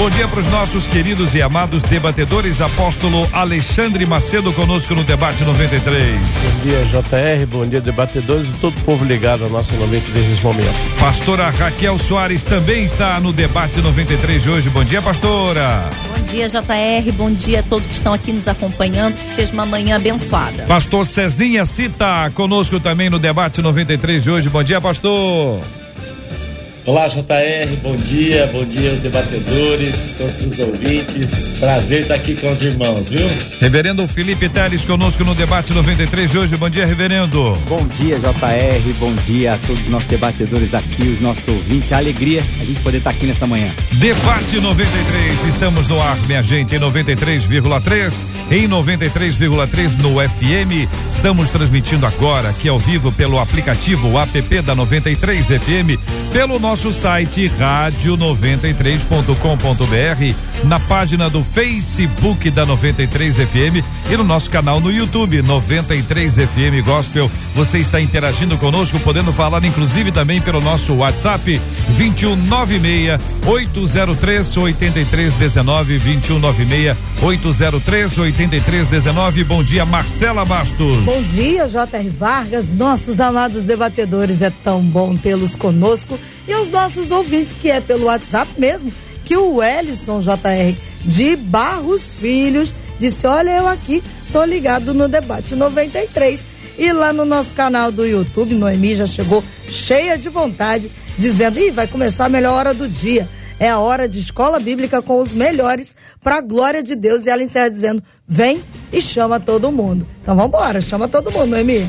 Bom dia para os nossos queridos e amados debatedores. Apóstolo Alexandre Macedo conosco no debate 93. Bom dia, JR. Bom dia, debatedores e todo o povo ligado ao nosso 93 nesse momento. Pastora Raquel Soares também está no debate 93 de hoje. Bom dia, pastora. Bom dia, JR. Bom dia a todos que estão aqui nos acompanhando. Que seja uma manhã abençoada. Pastor Cezinha Cita conosco também no debate 93 de hoje. Bom dia, pastor. Olá, JR, bom dia, bom dia aos debatedores, todos os ouvintes. Prazer estar aqui com os irmãos, viu? Reverendo Felipe Teles conosco no debate 93 de hoje. Bom dia, reverendo. Bom dia, JR, bom dia a todos os nossos debatedores aqui, os nossos ouvintes. É a alegria a gente poder estar aqui nessa manhã. Debate 93, estamos no ar, minha gente, em 93,3, em 93,3 no FM. Estamos transmitindo agora aqui ao vivo pelo aplicativo app da 93 FM, pelo nosso site rádio93.com.br, na página do Facebook da 93 FM e no nosso canal no YouTube 93 FM Gospel. Você está interagindo conosco, podendo falar inclusive também pelo nosso WhatsApp 2196 803 8319 2196 803 8319. Bom dia, Marcela Bastos. Bom dia, J.R. Vargas, nossos amados debatedores. É tão bom tê-los conosco e aos nossos ouvintes, que é pelo WhatsApp mesmo, que o Ellison J.R. de Barros Filhos disse: Olha, eu aqui tô ligado no debate 93. E lá no nosso canal do YouTube, Noemi já chegou cheia de vontade, dizendo: Ih, vai começar a melhor hora do dia. É a hora de escola bíblica com os melhores para a glória de Deus. E ela encerra dizendo: Vem e chama todo mundo. Então vamos embora, chama todo mundo, Noemi.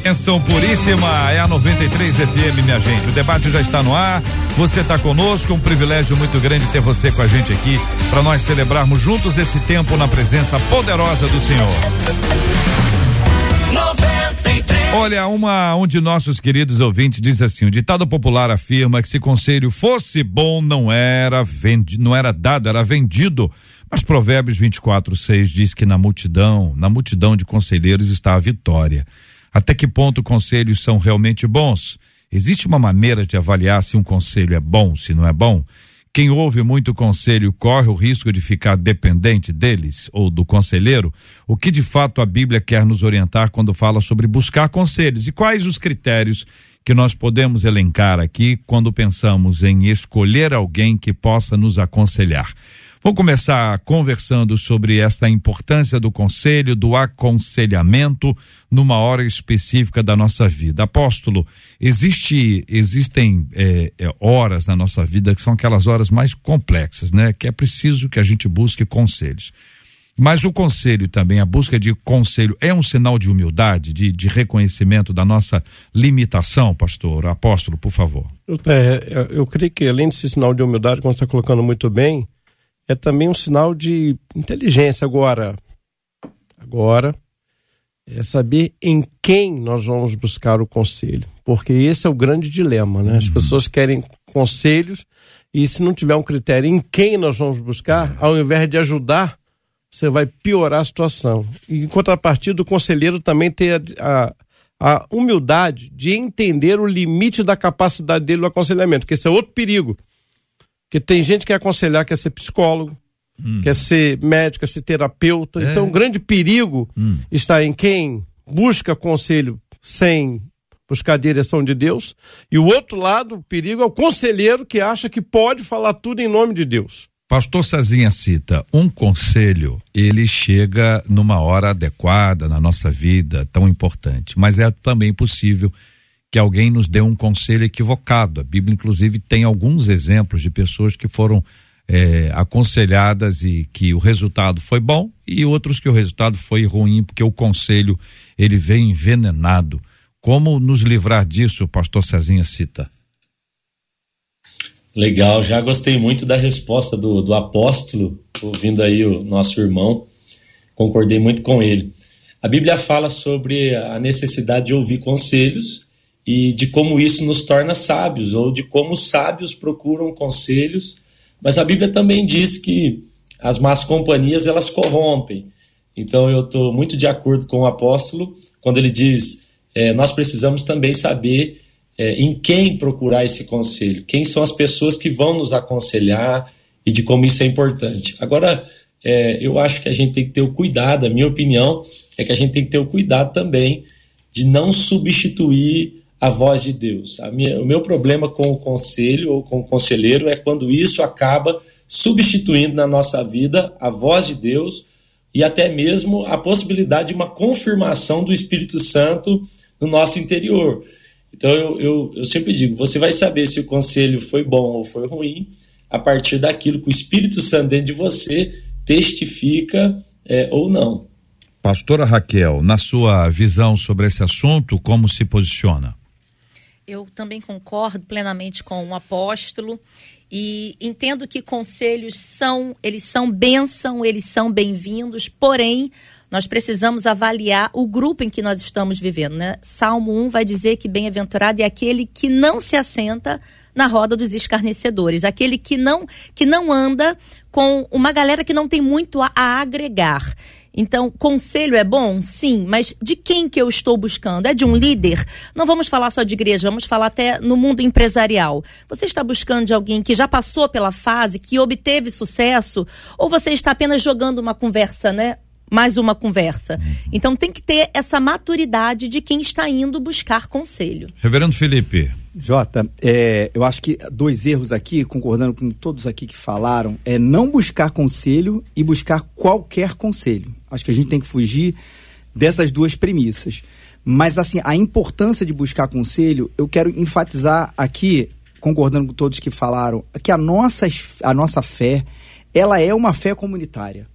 Atenção puríssima, é a 93 FM, minha gente. O debate já está no ar. Você está conosco, um privilégio muito grande ter você com a gente aqui para nós celebrarmos juntos esse tempo na presença poderosa do Senhor. 93. Olha, uma, um de nossos queridos ouvintes diz assim: o ditado popular afirma que se conselho fosse bom, não era vendi, não era dado, era vendido. Mas Provérbios 24, 6 diz que na multidão, na multidão de conselheiros está a vitória. Até que ponto conselhos são realmente bons? Existe uma maneira de avaliar se um conselho é bom, se não é bom? Quem ouve muito conselho corre o risco de ficar dependente deles ou do conselheiro? O que de fato a Bíblia quer nos orientar quando fala sobre buscar conselhos? E quais os critérios que nós podemos elencar aqui quando pensamos em escolher alguém que possa nos aconselhar? Vamos começar conversando sobre esta importância do conselho, do aconselhamento numa hora específica da nossa vida. Apóstolo, existe, existem é, é, horas na nossa vida que são aquelas horas mais complexas, né? Que é preciso que a gente busque conselhos. Mas o conselho também, a busca de conselho, é um sinal de humildade, de, de reconhecimento da nossa limitação, pastor? Apóstolo, por favor. É, eu creio que além desse sinal de humildade, como você está colocando muito bem, é também um sinal de inteligência agora. Agora é saber em quem nós vamos buscar o conselho, porque esse é o grande dilema, né? As pessoas querem conselhos e se não tiver um critério em quem nós vamos buscar, ao invés de ajudar, você vai piorar a situação. E, em contrapartida, o conselheiro também tem a, a, a humildade de entender o limite da capacidade dele no aconselhamento, que esse é outro perigo. Porque tem gente que quer aconselhar, quer ser psicólogo, Hum. quer ser médico, quer ser terapeuta. É. Então, o grande perigo Hum. está em quem busca conselho sem buscar a direção de Deus. E o outro lado, o perigo é o conselheiro que acha que pode falar tudo em nome de Deus. Pastor Cezinha cita, um conselho, ele chega numa hora adequada na nossa vida, tão importante, mas é também possível que alguém nos dê um conselho equivocado. A Bíblia, inclusive, tem alguns exemplos de pessoas que foram é, aconselhadas e que o resultado foi bom e outros que o resultado foi ruim porque o conselho ele vem envenenado. Como nos livrar disso, o pastor Cezinha cita? Legal, já gostei muito da resposta do, do apóstolo, ouvindo aí o nosso irmão, concordei muito com ele. A Bíblia fala sobre a necessidade de ouvir conselhos e de como isso nos torna sábios, ou de como os sábios procuram conselhos, mas a Bíblia também diz que as más companhias elas corrompem. Então eu estou muito de acordo com o apóstolo quando ele diz: é, nós precisamos também saber é, em quem procurar esse conselho, quem são as pessoas que vão nos aconselhar e de como isso é importante. Agora, é, eu acho que a gente tem que ter o cuidado, a minha opinião é que a gente tem que ter o cuidado também de não substituir a voz de Deus. Minha, o meu problema com o conselho ou com o conselheiro é quando isso acaba substituindo na nossa vida a voz de Deus e até mesmo a possibilidade de uma confirmação do Espírito Santo no nosso interior. Então eu, eu, eu sempre digo: você vai saber se o conselho foi bom ou foi ruim a partir daquilo que o Espírito Santo dentro de você testifica é, ou não. Pastora Raquel, na sua visão sobre esse assunto, como se posiciona? Eu também concordo plenamente com o apóstolo e entendo que conselhos são, eles são bênção, eles são bem-vindos, porém nós precisamos avaliar o grupo em que nós estamos vivendo. Né? Salmo 1 vai dizer que bem-aventurado é aquele que não se assenta na roda dos escarnecedores, aquele que não, que não anda com uma galera que não tem muito a, a agregar. Então, conselho é bom? Sim, mas de quem que eu estou buscando? É de um líder? Não vamos falar só de igreja, vamos falar até no mundo empresarial. Você está buscando de alguém que já passou pela fase, que obteve sucesso, ou você está apenas jogando uma conversa, né? Mais uma conversa. Então tem que ter essa maturidade de quem está indo buscar conselho. Reverendo Felipe. Jota, é, eu acho que dois erros aqui, concordando com todos aqui que falaram, é não buscar conselho e buscar qualquer conselho. Acho que a gente tem que fugir dessas duas premissas. Mas assim, a importância de buscar conselho, eu quero enfatizar aqui, concordando com todos que falaram, que a nossa, a nossa fé, ela é uma fé comunitária.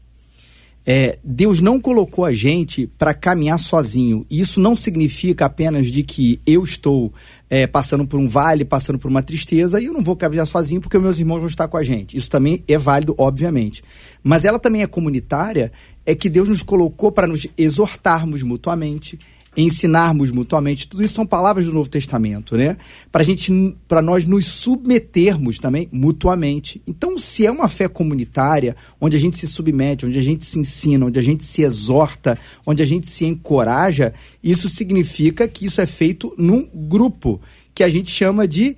É, Deus não colocou a gente para caminhar sozinho. Isso não significa apenas de que eu estou é, passando por um vale, passando por uma tristeza, e eu não vou caminhar sozinho porque meus irmãos vão estar com a gente. Isso também é válido, obviamente. Mas ela também é comunitária, é que Deus nos colocou para nos exortarmos mutuamente, ensinarmos mutuamente. Tudo isso são palavras do Novo Testamento, né? Para gente, para nós nos submetermos também mutuamente. Então, se é uma fé comunitária, onde a gente se submete, onde a gente se ensina, onde a gente se exorta, onde a gente se encoraja, isso significa que isso é feito num grupo que a gente chama de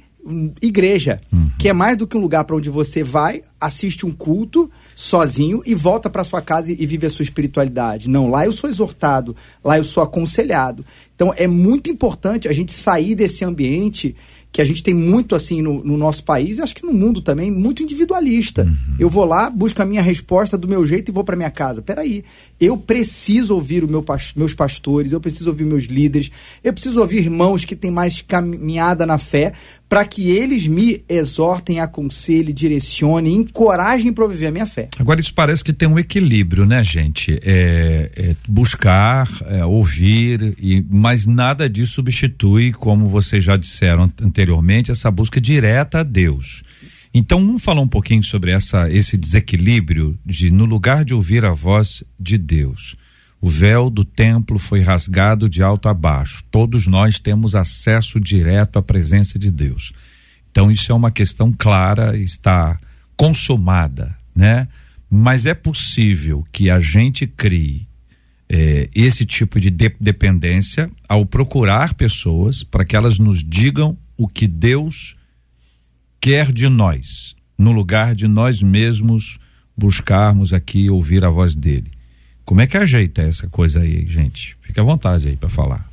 igreja, uhum. que é mais do que um lugar para onde você vai, assiste um culto sozinho e volta para sua casa e vive a sua espiritualidade. Não, lá eu sou exortado, lá eu sou aconselhado. Então é muito importante a gente sair desse ambiente que a gente tem muito assim no, no, nosso país e acho que no mundo também, muito individualista. Uhum. Eu vou lá, busco a minha resposta do meu jeito e vou para minha casa. Peraí, eu preciso ouvir o meu, meus pastores, eu preciso ouvir meus líderes, eu preciso ouvir irmãos que têm mais caminhada na fé, para que eles me exortem, aconselhem, direcionem, encorajem para viver a minha fé. Agora, isso parece que tem um equilíbrio, né, gente? É, é buscar, é, ouvir, e, mas nada disso substitui, como vocês já disseram anteriormente, essa busca direta a Deus. Então, vamos falar um pouquinho sobre essa, esse desequilíbrio de, no lugar de ouvir a voz de Deus, o véu do templo foi rasgado de alto a baixo. Todos nós temos acesso direto à presença de Deus. Então isso é uma questão clara, está consumada, né? Mas é possível que a gente crie eh, esse tipo de, de dependência ao procurar pessoas para que elas nos digam o que Deus quer de nós, no lugar de nós mesmos buscarmos aqui ouvir a voz dele. Como é que ajeita essa coisa aí, gente? Fique à vontade aí para falar.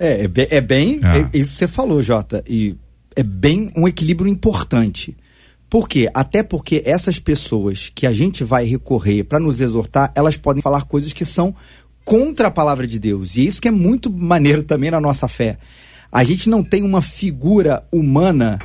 É, é, é bem. Ah. É, isso que você falou, Jota. E é bem um equilíbrio importante. Por quê? Até porque essas pessoas que a gente vai recorrer para nos exortar, elas podem falar coisas que são contra a palavra de Deus. E isso que é muito maneiro também na nossa fé. A gente não tem uma figura humana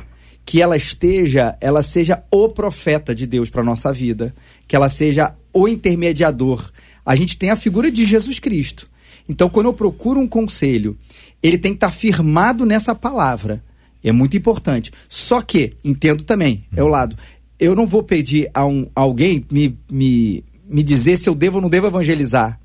que ela esteja, ela seja o profeta de Deus para nossa vida, que ela seja o intermediador. A gente tem a figura de Jesus Cristo. Então, quando eu procuro um conselho, ele tem que estar tá firmado nessa palavra. É muito importante. Só que, entendo também, é o lado. Eu não vou pedir a, um, a alguém me, me, me dizer se eu devo ou não devo evangelizar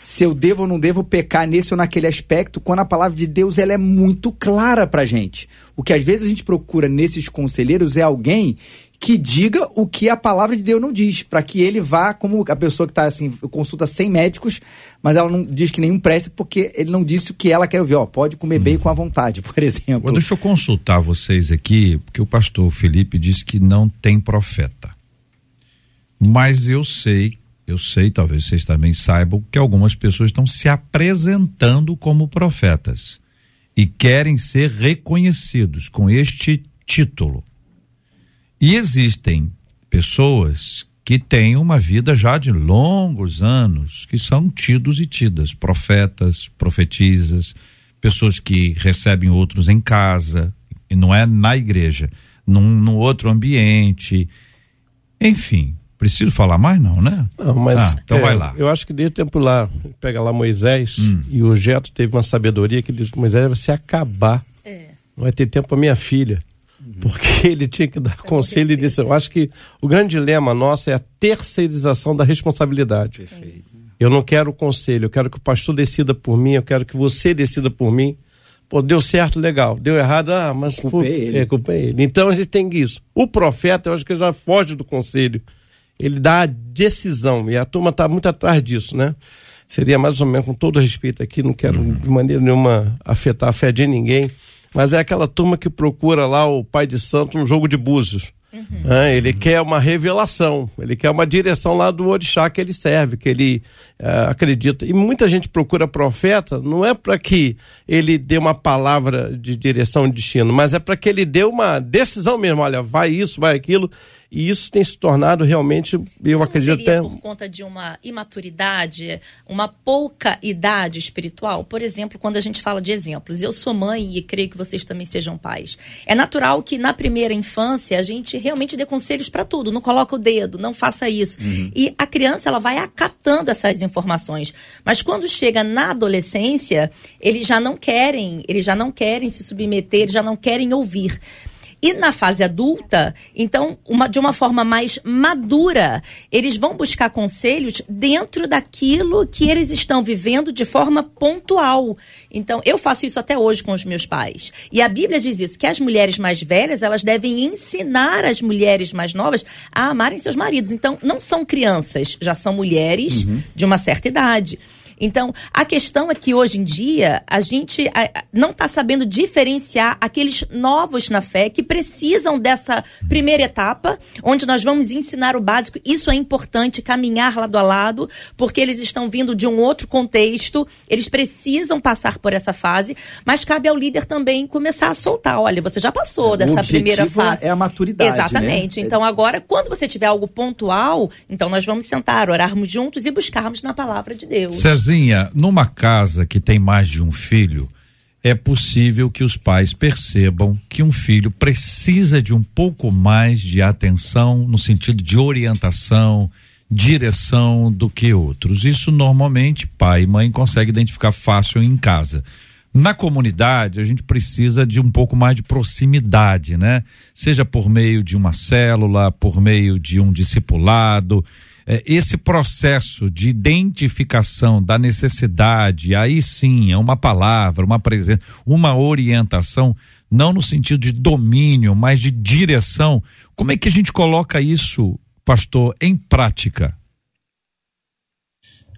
se eu devo ou não devo pecar nesse ou naquele aspecto, quando a palavra de Deus ela é muito clara pra gente. O que às vezes a gente procura nesses conselheiros é alguém que diga o que a palavra de Deus não diz, para que ele vá, como a pessoa que está assim, consulta 100 médicos, mas ela não diz que nenhum preste porque ele não disse o que ela quer ouvir. Ó, pode comer bem com a vontade, por exemplo. Deixa eu consultar vocês aqui, porque o pastor Felipe disse que não tem profeta. Mas eu sei eu sei, talvez vocês também saibam, que algumas pessoas estão se apresentando como profetas e querem ser reconhecidos com este título. E existem pessoas que têm uma vida já de longos anos, que são tidos e tidas, profetas, profetisas, pessoas que recebem outros em casa, e não é na igreja, num, num outro ambiente. Enfim, Preciso falar mais, não, né? Não, mas. Ah, então é, vai lá. Eu acho que desde o tempo lá, pega lá Moisés, hum. e o Jeto teve uma sabedoria que diz: Moisés vai se acabar. É. Não vai ter tempo para minha filha. Uhum. Porque ele tinha que dar conselho e disse: Eu acho que o grande dilema nosso é a terceirização da responsabilidade. Perfeito. Eu não quero conselho, eu quero que o pastor decida por mim, eu quero que você decida por mim. Pô, deu certo, legal. Deu errado, ah, mas culpa é ele. É, é ele. Então a gente tem isso. O profeta, eu acho que já foge do conselho ele dá a decisão, e a turma está muito atrás disso, né? Seria mais ou menos, com todo respeito aqui, não quero de maneira nenhuma afetar a fé de ninguém, mas é aquela turma que procura lá o pai de santo no jogo de búzios. Uhum. É, ele quer uma revelação, ele quer uma direção lá do orixá que ele serve, que ele é, acredita. E muita gente procura profeta, não é para que ele dê uma palavra de direção de destino, mas é para que ele dê uma decisão mesmo. Olha, vai isso, vai aquilo. E isso tem se tornado realmente, eu isso acredito seria até. por conta de uma imaturidade, uma pouca idade espiritual? Por exemplo, quando a gente fala de exemplos, eu sou mãe e creio que vocês também sejam pais. É natural que na primeira infância a gente realmente dê conselhos para tudo, não coloca o dedo, não faça isso. Uhum. E a criança ela vai acatando essas informações. Mas quando chega na adolescência, eles já não querem, eles já não querem se submeter, eles já não querem ouvir. E na fase adulta, então, uma, de uma forma mais madura, eles vão buscar conselhos dentro daquilo que eles estão vivendo de forma pontual. Então, eu faço isso até hoje com os meus pais. E a Bíblia diz isso, que as mulheres mais velhas, elas devem ensinar as mulheres mais novas a amarem seus maridos. Então, não são crianças, já são mulheres uhum. de uma certa idade. Então, a questão é que hoje em dia a gente não está sabendo diferenciar aqueles novos na fé que precisam dessa primeira etapa, onde nós vamos ensinar o básico. Isso é importante, caminhar lado a lado, porque eles estão vindo de um outro contexto, eles precisam passar por essa fase, mas cabe ao líder também começar a soltar. Olha, você já passou é, dessa primeira fase. É a maturidade. Né? Exatamente. Né? Então, agora, quando você tiver algo pontual, então nós vamos sentar, orarmos juntos e buscarmos na palavra de Deus. César, Terezinha, numa casa que tem mais de um filho, é possível que os pais percebam que um filho precisa de um pouco mais de atenção no sentido de orientação, direção do que outros. Isso normalmente pai e mãe conseguem identificar fácil em casa. Na comunidade, a gente precisa de um pouco mais de proximidade, né? Seja por meio de uma célula, por meio de um discipulado, esse processo de identificação da necessidade, aí sim é uma palavra, uma presença, uma orientação, não no sentido de domínio, mas de direção. Como é que a gente coloca isso, pastor, em prática?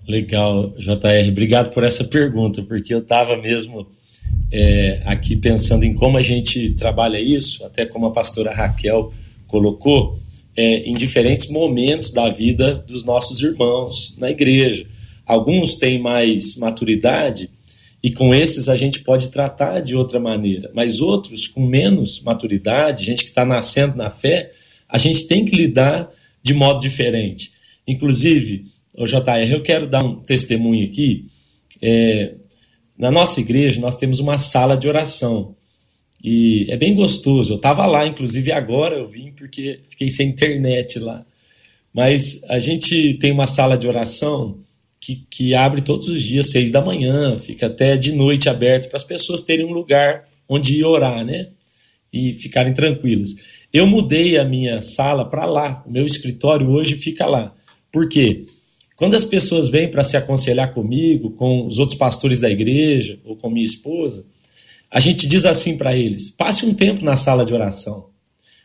Legal, JR. Obrigado por essa pergunta, porque eu estava mesmo é, aqui pensando em como a gente trabalha isso, até como a pastora Raquel colocou é, em diferentes momentos da vida dos nossos irmãos na igreja. Alguns têm mais maturidade e com esses a gente pode tratar de outra maneira, mas outros com menos maturidade, gente que está nascendo na fé, a gente tem que lidar de modo diferente. Inclusive, o JR, eu quero dar um testemunho aqui. É, Na nossa igreja, nós temos uma sala de oração. E é bem gostoso. Eu estava lá, inclusive agora eu vim porque fiquei sem internet lá. Mas a gente tem uma sala de oração que, que abre todos os dias, seis da manhã, fica até de noite aberto para as pessoas terem um lugar onde ir orar, né? E ficarem tranquilas. Eu mudei a minha sala para lá. O meu escritório hoje fica lá. Por quê? Quando as pessoas vêm para se aconselhar comigo, com os outros pastores da igreja ou com minha esposa, a gente diz assim para eles: passe um tempo na sala de oração.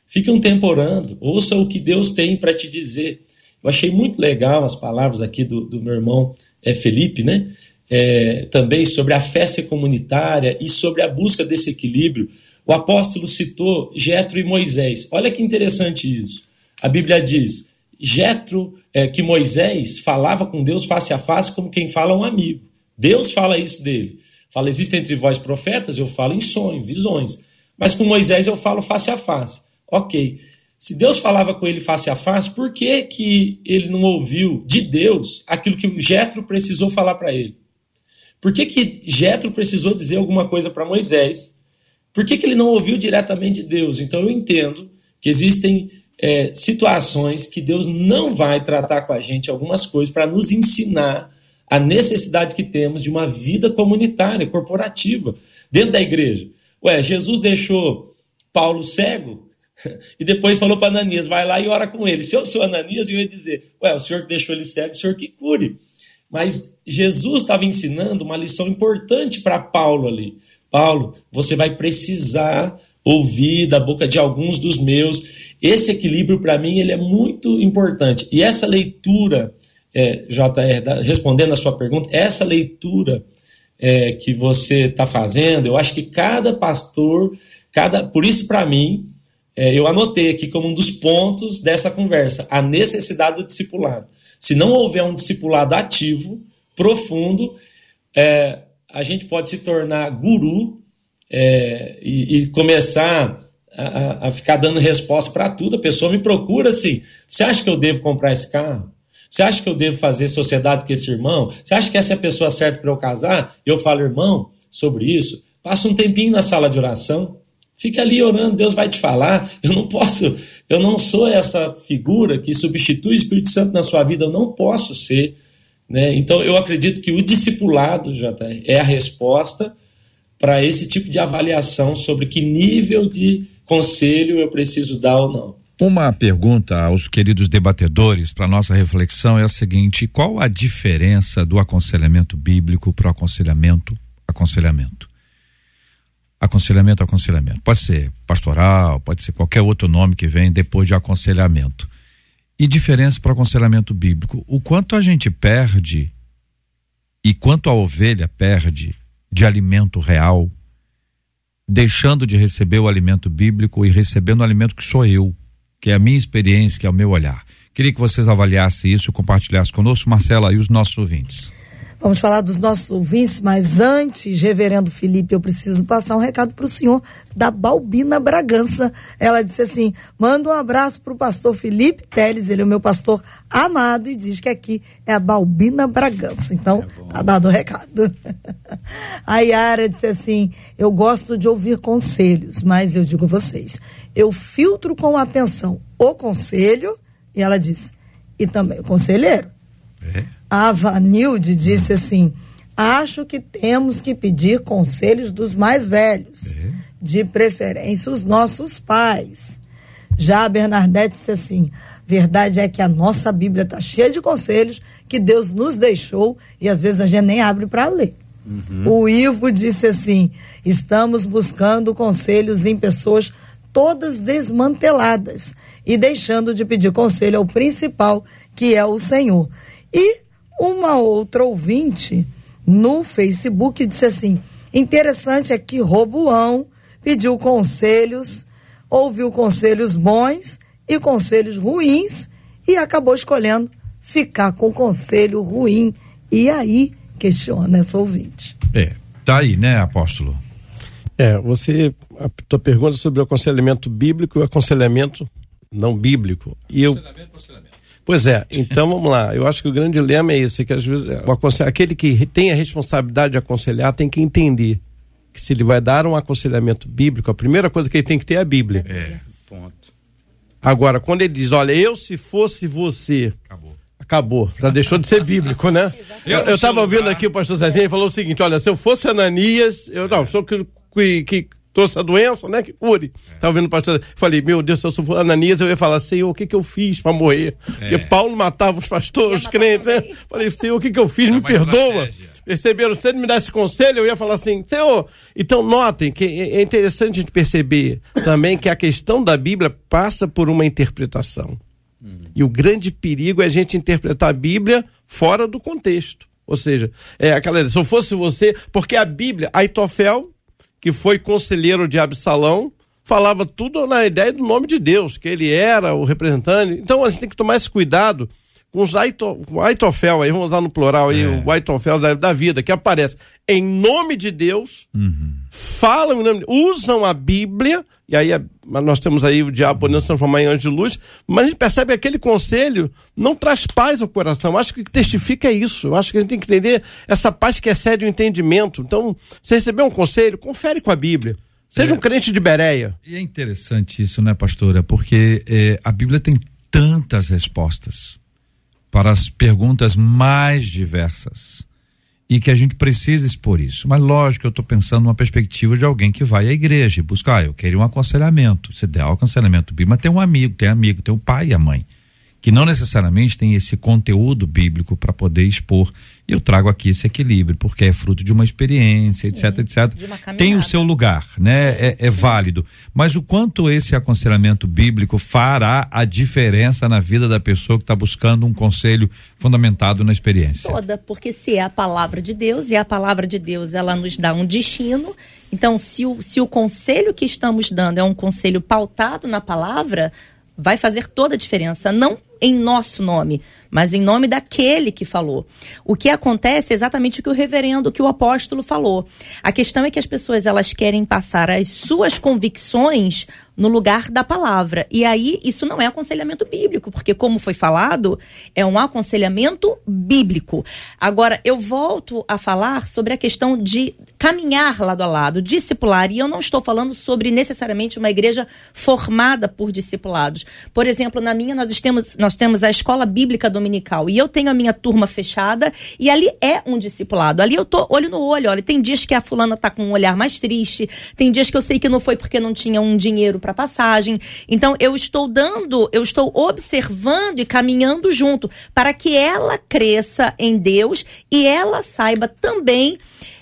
Fique um tempo orando, ouça o que Deus tem para te dizer. Eu achei muito legal as palavras aqui do, do meu irmão é, Felipe, né? É, também sobre a fé ser comunitária e sobre a busca desse equilíbrio. O apóstolo citou Jetro e Moisés. Olha que interessante isso. A Bíblia diz: Jetro, é, que Moisés falava com Deus face a face como quem fala um amigo. Deus fala isso dele. Fala: existe entre vós profetas, eu falo em sonho, visões. Mas com Moisés eu falo face a face. Ok. Se Deus falava com ele face a face, por que, que ele não ouviu de Deus aquilo que Jetro precisou falar para ele? Por que, que Jetro precisou dizer alguma coisa para Moisés? Por que, que ele não ouviu diretamente de Deus? Então eu entendo que existem é, situações que Deus não vai tratar com a gente algumas coisas para nos ensinar a necessidade que temos de uma vida comunitária, corporativa, dentro da igreja. Ué, Jesus deixou Paulo cego e depois falou para Ananias: vai lá e ora com ele. Se eu sou Ananias, eu ia dizer: Ué, o senhor que deixou ele cego, o senhor que cure. Mas Jesus estava ensinando uma lição importante para Paulo ali. Paulo, você vai precisar ouvir da boca de alguns dos meus. Esse equilíbrio, para mim, ele é muito importante. E essa leitura, é, JR, respondendo a sua pergunta, essa leitura é, que você está fazendo, eu acho que cada pastor, cada, por isso, para mim, é, eu anotei aqui como um dos pontos dessa conversa, a necessidade do discipulado. Se não houver um discipulado ativo, profundo, é, a gente pode se tornar guru é, e, e, começar a, a, ficar dando resposta para tudo. A pessoa me procura assim: você acha que eu devo comprar esse carro? Você acha que eu devo fazer sociedade com esse irmão? Você acha que essa é a pessoa certa para eu casar? Eu falo, irmão, sobre isso. Passa um tempinho na sala de oração. Fica ali orando, Deus vai te falar. Eu não posso, eu não sou essa figura que substitui o Espírito Santo na sua vida, eu não posso ser. Né? Então eu acredito que o discipulado, já é a resposta para esse tipo de avaliação sobre que nível de conselho eu preciso dar ou não. Uma pergunta aos queridos debatedores para nossa reflexão é a seguinte: qual a diferença do aconselhamento bíblico para o aconselhamento aconselhamento? aconselhamento, aconselhamento. Pode ser pastoral, pode ser qualquer outro nome que vem depois de aconselhamento. E diferença para o aconselhamento bíblico. O quanto a gente perde e quanto a ovelha perde de alimento real, deixando de receber o alimento bíblico e recebendo o alimento que sou eu, que é a minha experiência, que é o meu olhar. Queria que vocês avaliassem isso e compartilhassem conosco, Marcela, e os nossos ouvintes. Vamos falar dos nossos ouvintes, mas antes, reverendo Felipe, eu preciso passar um recado para o senhor da Balbina Bragança. Ela disse assim: manda um abraço para o pastor Felipe Teles, ele é o meu pastor amado, e diz que aqui é a Balbina Bragança. Então, é tá dado o recado. a Yara disse assim: eu gosto de ouvir conselhos, mas eu digo a vocês, eu filtro com atenção o conselho, e ela disse, e também o conselheiro. É. A Vanilde disse assim: acho que temos que pedir conselhos dos mais velhos, é. de preferência os nossos pais. Já a Bernadette disse assim: verdade é que a nossa Bíblia está cheia de conselhos que Deus nos deixou e às vezes a gente nem abre para ler. Uhum. O Ivo disse assim: estamos buscando conselhos em pessoas todas desmanteladas e deixando de pedir conselho ao principal, que é o Senhor. E uma outra ouvinte no Facebook disse assim: interessante é que Roboão pediu conselhos, ouviu conselhos bons e conselhos ruins e acabou escolhendo ficar com conselho ruim. E aí questiona essa ouvinte. É, tá aí, né, apóstolo? É, você, a tua pergunta sobre o aconselhamento bíblico e o aconselhamento não bíblico. E eu, aconselhamento. Pois é, então vamos lá. Eu acho que o grande dilema é esse, que às vezes aquele que tem a responsabilidade de aconselhar tem que entender que se ele vai dar um aconselhamento bíblico, a primeira coisa que ele tem que ter é a Bíblia. É. Ponto. Agora, quando ele diz, olha, eu se fosse você, Acabou. acabou, já deixou de ser bíblico, né? Eu estava ouvindo aqui o pastor Zezinho, ele falou o seguinte, olha, se eu fosse Ananias, eu não, sou que, que, que trouxe a doença, né, que cure. Estava ouvindo o pastor, falei, meu Deus, se eu fosse Ananias, eu ia falar, Senhor, o que que eu fiz para morrer? Porque Paulo matava os pastores, os crentes, né? Falei, Senhor, o que que eu fiz? Me uma perdoa. estratégia. Perceberam? Se ele me desse conselho, eu ia falar assim, Senhor. Então, notem que é é interessante a gente perceber também que a questão da Bíblia passa por uma interpretação. E o grande perigo é a gente interpretar a Bíblia fora do contexto. Ou seja, é aquela. Se eu fosse você, porque a Bíblia, Aitofel, que foi conselheiro de Absalão, falava tudo na ideia do nome de Deus, que ele era o representante. Então a gente tem que tomar esse cuidado com Aitofel, aí vamos usar no plural aí, o Aitofel da, da vida, que aparece em nome de Deus, falam nome de usam a Bíblia, e aí mas nós temos aí o diabo podendo se transformar em anjo de luz, mas a gente percebe que aquele conselho não traz paz ao coração. Acho que o que testifica é isso. Eu acho que a gente tem que entender essa paz que excede o entendimento. Então, se receber um conselho, confere com a Bíblia. Seja um crente de Bereia. E é interessante isso, né, pastora? Porque eh, a Bíblia tem tantas respostas para as perguntas mais diversas e que a gente precisa expor isso. Mas lógico, eu estou pensando numa perspectiva de alguém que vai à igreja e busca, ah, eu queria um aconselhamento. Você der um aconselhamento bíblico, mas tem um amigo, tem amigo, tem o pai e a mãe, que não necessariamente tem esse conteúdo bíblico para poder expor. E eu trago aqui esse equilíbrio, porque é fruto de uma experiência, etc, etc. uma Tem o seu lugar, né? É, é válido. Mas o quanto esse aconselhamento bíblico fará a diferença na vida da pessoa que está buscando um conselho fundamentado na experiência? toda, porque se é a palavra de Deus e a palavra de Deus ela nos dá um destino. Então, se o, se o conselho que estamos dando é um conselho pautado na palavra, vai fazer toda a diferença. Não em nosso nome, mas em nome daquele que falou. O que acontece é exatamente o que o reverendo, que o apóstolo falou. A questão é que as pessoas elas querem passar as suas convicções no lugar da palavra. E aí isso não é aconselhamento bíblico, porque como foi falado, é um aconselhamento bíblico. Agora eu volto a falar sobre a questão de caminhar lado a lado, discipular, e eu não estou falando sobre necessariamente uma igreja formada por discipulados. Por exemplo, na minha nós temos nós temos a escola bíblica dominical e eu tenho a minha turma fechada e ali é um discipulado. Ali eu tô olho no olho, olha, tem dias que a fulana tá com um olhar mais triste, tem dias que eu sei que não foi porque não tinha um dinheiro para passagem. Então eu estou dando, eu estou observando e caminhando junto para que ela cresça em Deus e ela saiba também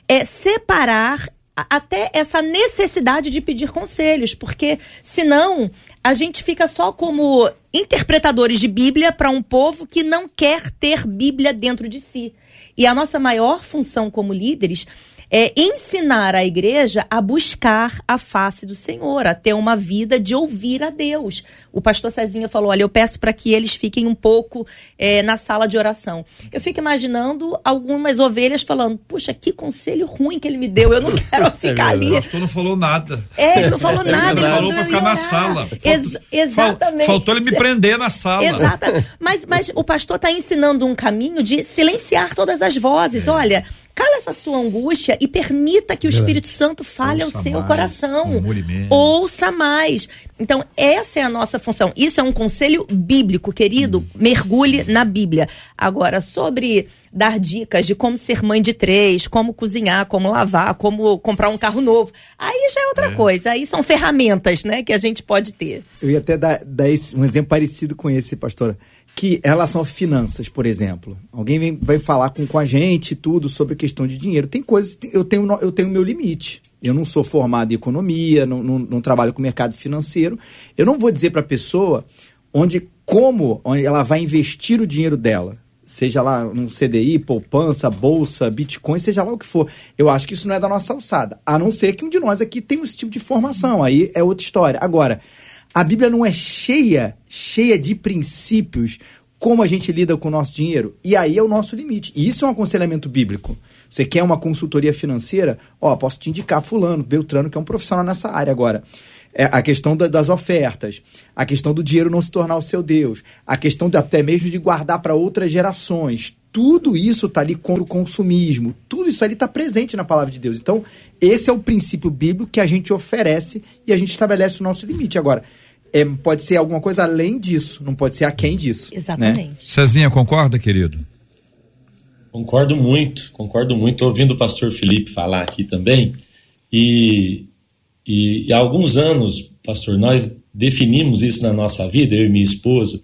é, separar até essa necessidade de pedir conselhos, porque senão a gente fica só como interpretadores de Bíblia para um povo que não quer ter Bíblia dentro de si. E a nossa maior função como líderes é ensinar a igreja a buscar a face do Senhor, a ter uma vida de ouvir a Deus. O pastor Cezinha falou: olha, eu peço para que eles fiquem um pouco é, na sala de oração. Eu fico imaginando algumas ovelhas falando: puxa, que conselho ruim que ele me deu, eu não quero ficar ali. O pastor não falou nada. É, ele não falou nada. Ele falou eu ficar na sala. Ex- Faltou- exatamente. Faltou ele me prender na sala. Exata. Mas, mas o pastor está ensinando um caminho de silenciar todas as É. vozes. Olha, cala essa sua angústia e permita que o Espírito Santo fale Ouça ao seu mais, coração. Ouça mais. Então, essa é a nossa função. Isso é um conselho bíblico, querido. Hum. Mergulhe na Bíblia. Agora, sobre dar dicas de como ser mãe de três, como cozinhar, como lavar, como comprar um carro novo. Aí já é outra coisa. Aí são ferramentas, né, que a gente pode ter. Eu ia até dar, dar esse- um exemplo parecido com esse, pastora. Que em relação a finanças, por exemplo. Alguém vem, vai falar com, com a gente tudo sobre questão de dinheiro. Tem coisas, eu tenho, eu tenho meu limite. Eu não sou formado em economia, não, não, não trabalho com mercado financeiro. Eu não vou dizer para a pessoa onde, como onde ela vai investir o dinheiro dela. Seja lá num CDI, poupança, bolsa, Bitcoin, seja lá o que for. Eu acho que isso não é da nossa alçada. A não ser que um de nós aqui tenha esse tipo de formação. Aí é outra história. Agora, a Bíblia não é cheia, cheia de princípios como a gente lida com o nosso dinheiro. E aí é o nosso limite. E isso é um aconselhamento bíblico. Você quer uma consultoria financeira? Ó, posso te indicar fulano, Beltrano, que é um profissional nessa área agora. É a questão da, das ofertas, a questão do dinheiro não se tornar o seu Deus, a questão de, até mesmo de guardar para outras gerações. Tudo isso está ali contra o consumismo. Tudo isso ali está presente na palavra de Deus. Então, esse é o princípio bíblico que a gente oferece e a gente estabelece o nosso limite. Agora, é, pode ser alguma coisa além disso, não pode ser aquém disso. Né? Exatamente. Né? Cezinha, concorda, querido? Concordo muito, concordo muito. Ouvindo o pastor Felipe falar aqui também, e, e, e há alguns anos, pastor, nós definimos isso na nossa vida, eu e minha esposa,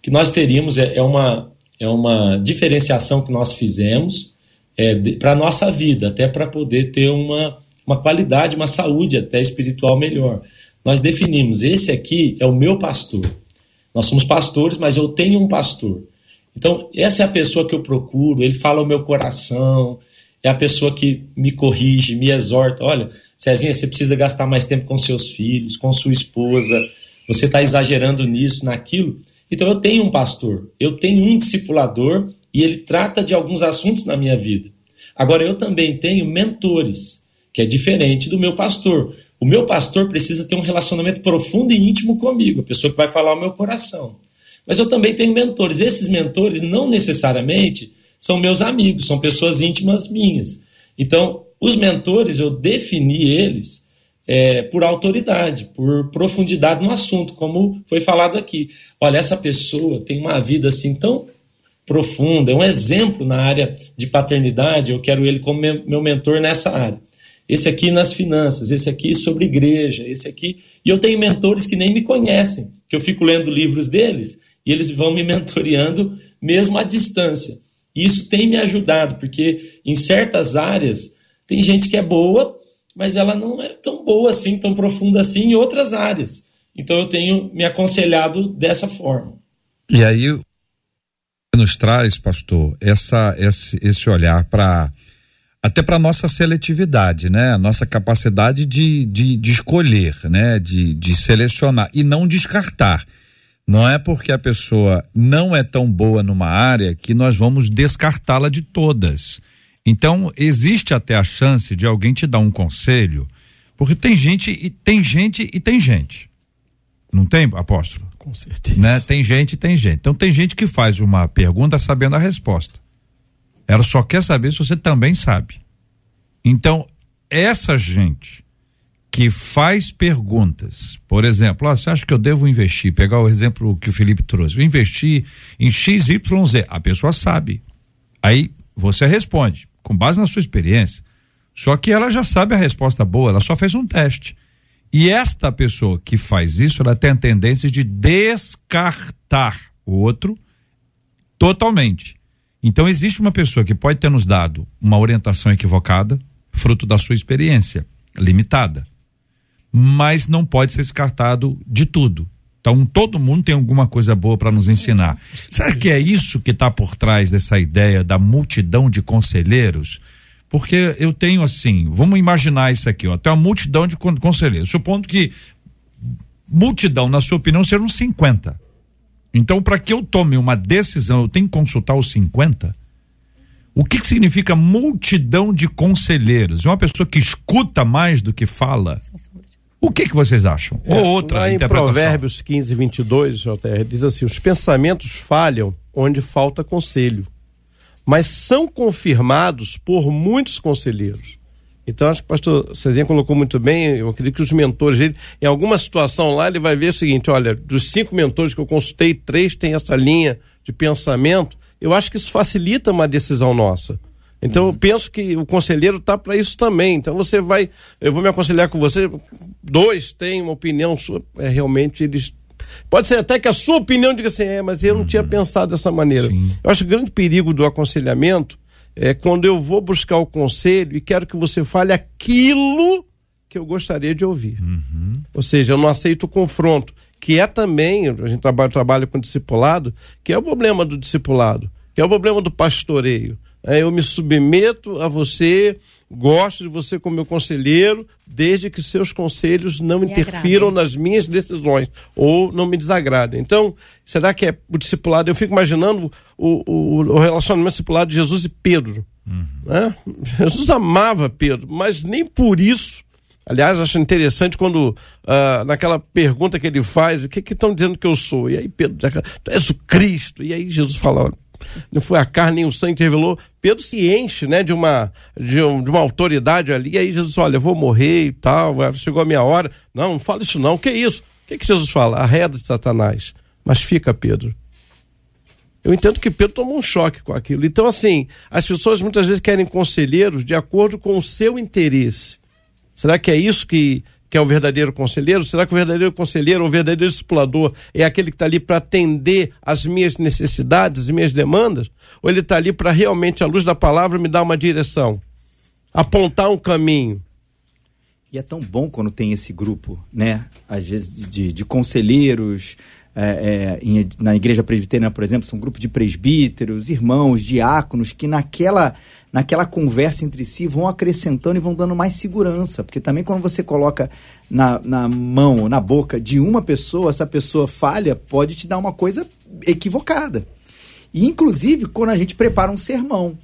que nós teríamos, é, é uma, é uma diferenciação que nós fizemos é, para a nossa vida, até para poder ter uma, uma qualidade, uma saúde até espiritual melhor. Nós definimos: esse aqui é o meu pastor. Nós somos pastores, mas eu tenho um pastor. Então, essa é a pessoa que eu procuro, ele fala o meu coração, é a pessoa que me corrige, me exorta. Olha, Cezinha, você precisa gastar mais tempo com seus filhos, com sua esposa, você está exagerando nisso, naquilo. Então eu tenho um pastor, eu tenho um discipulador e ele trata de alguns assuntos na minha vida. Agora eu também tenho mentores, que é diferente do meu pastor. O meu pastor precisa ter um relacionamento profundo e íntimo comigo, a pessoa que vai falar o meu coração. Mas eu também tenho mentores. Esses mentores não necessariamente são meus amigos, são pessoas íntimas minhas. Então, os mentores, eu defini eles é, por autoridade, por profundidade no assunto, como foi falado aqui. Olha, essa pessoa tem uma vida assim tão profunda, é um exemplo na área de paternidade, eu quero ele como meu mentor nessa área. Esse aqui nas finanças, esse aqui sobre igreja, esse aqui. E eu tenho mentores que nem me conhecem, que eu fico lendo livros deles e eles vão me mentoreando mesmo à distância. E isso tem me ajudado, porque em certas áreas tem gente que é boa, mas ela não é tão boa assim, tão profunda assim em outras áreas. Então eu tenho me aconselhado dessa forma. E aí nos traz, pastor, essa, esse, esse olhar para até para nossa seletividade, né? A nossa capacidade de, de, de escolher, né? De, de selecionar e não descartar. Não é porque a pessoa não é tão boa numa área que nós vamos descartá-la de todas. Então, existe até a chance de alguém te dar um conselho, porque tem gente e tem gente e tem gente. Não tem, apóstolo? Com certeza. Né? Tem gente e tem gente. Então, tem gente que faz uma pergunta sabendo a resposta. Ela só quer saber se você também sabe. Então, essa gente que faz perguntas, por exemplo, ó, você acha que eu devo investir? Pegar o exemplo que o Felipe trouxe, investir em XYZ. A pessoa sabe. Aí você responde com base na sua experiência. Só que ela já sabe a resposta boa, ela só fez um teste. E esta pessoa que faz isso, ela tem a tendência de descartar o outro totalmente. Então existe uma pessoa que pode ter nos dado uma orientação equivocada, fruto da sua experiência limitada, mas não pode ser descartado de tudo. Então todo mundo tem alguma coisa boa para nos ensinar. Será que é isso que está por trás dessa ideia da multidão de conselheiros? Porque eu tenho assim, vamos imaginar isso aqui, ó, tem uma multidão de conselheiros. Supondo que multidão, na sua opinião, sejam 50. Então, para que eu tome uma decisão, eu tenho que consultar os 50? O que, que significa multidão de conselheiros? É uma pessoa que escuta mais do que fala? O que, que vocês acham? É, Ou outra lá interpretação? Em Provérbios 15, 22, JR, diz assim: os pensamentos falham onde falta conselho, mas são confirmados por muitos conselheiros. Então, acho que o pastor Cezinha colocou muito bem. Eu acredito que os mentores dele, em alguma situação lá, ele vai ver o seguinte: olha, dos cinco mentores que eu consultei, três têm essa linha de pensamento. Eu acho que isso facilita uma decisão nossa. Então eu penso que o conselheiro está para isso também. Então você vai, eu vou me aconselhar com você. Dois têm uma opinião sua, é, realmente eles Pode ser até que a sua opinião diga assim, é, mas eu não uhum. tinha pensado dessa maneira. Sim. Eu acho que o grande perigo do aconselhamento é quando eu vou buscar o conselho e quero que você fale aquilo que eu gostaria de ouvir. Uhum. Ou seja, eu não aceito o confronto, que é também, a gente trabalha, trabalha com discipulado, que é o problema do discipulado, que é o problema do pastoreio. É, eu me submeto a você, gosto de você como meu conselheiro, desde que seus conselhos não me interfiram nas minhas decisões ou não me desagradem. Então, será que é o discipulado? Eu fico imaginando o, o, o relacionamento discipulado de Jesus e Pedro. Uhum. Né? Jesus amava Pedro, mas nem por isso Aliás, acho interessante quando, uh, naquela pergunta que ele faz, o que estão dizendo que eu sou? E aí Pedro diz, tu és o Cristo. E aí Jesus fala, não foi a carne nem o sangue que revelou. Pedro se enche né, de, uma, de, um, de uma autoridade ali. E aí Jesus, olha, eu vou morrer e tal, chegou a minha hora. Não, não fala isso não. Que é isso? O que, que Jesus fala? Arreda de Satanás. Mas fica, Pedro. Eu entendo que Pedro tomou um choque com aquilo. Então, assim, as pessoas muitas vezes querem conselheiros de acordo com o seu interesse. Será que é isso que, que é o verdadeiro conselheiro? Será que o verdadeiro conselheiro, o verdadeiro discipulador, é aquele que está ali para atender as minhas necessidades, as minhas demandas? Ou ele está ali para realmente, à luz da palavra, me dar uma direção, apontar um caminho? E é tão bom quando tem esse grupo, né? Às vezes de, de conselheiros, é, é, na igreja presbiteriana, por exemplo, são um grupo de presbíteros, irmãos, diáconos, que naquela, naquela conversa entre si vão acrescentando e vão dando mais segurança. Porque também quando você coloca na, na mão, na boca de uma pessoa, essa pessoa falha, pode te dar uma coisa equivocada. E, inclusive, quando a gente prepara um sermão,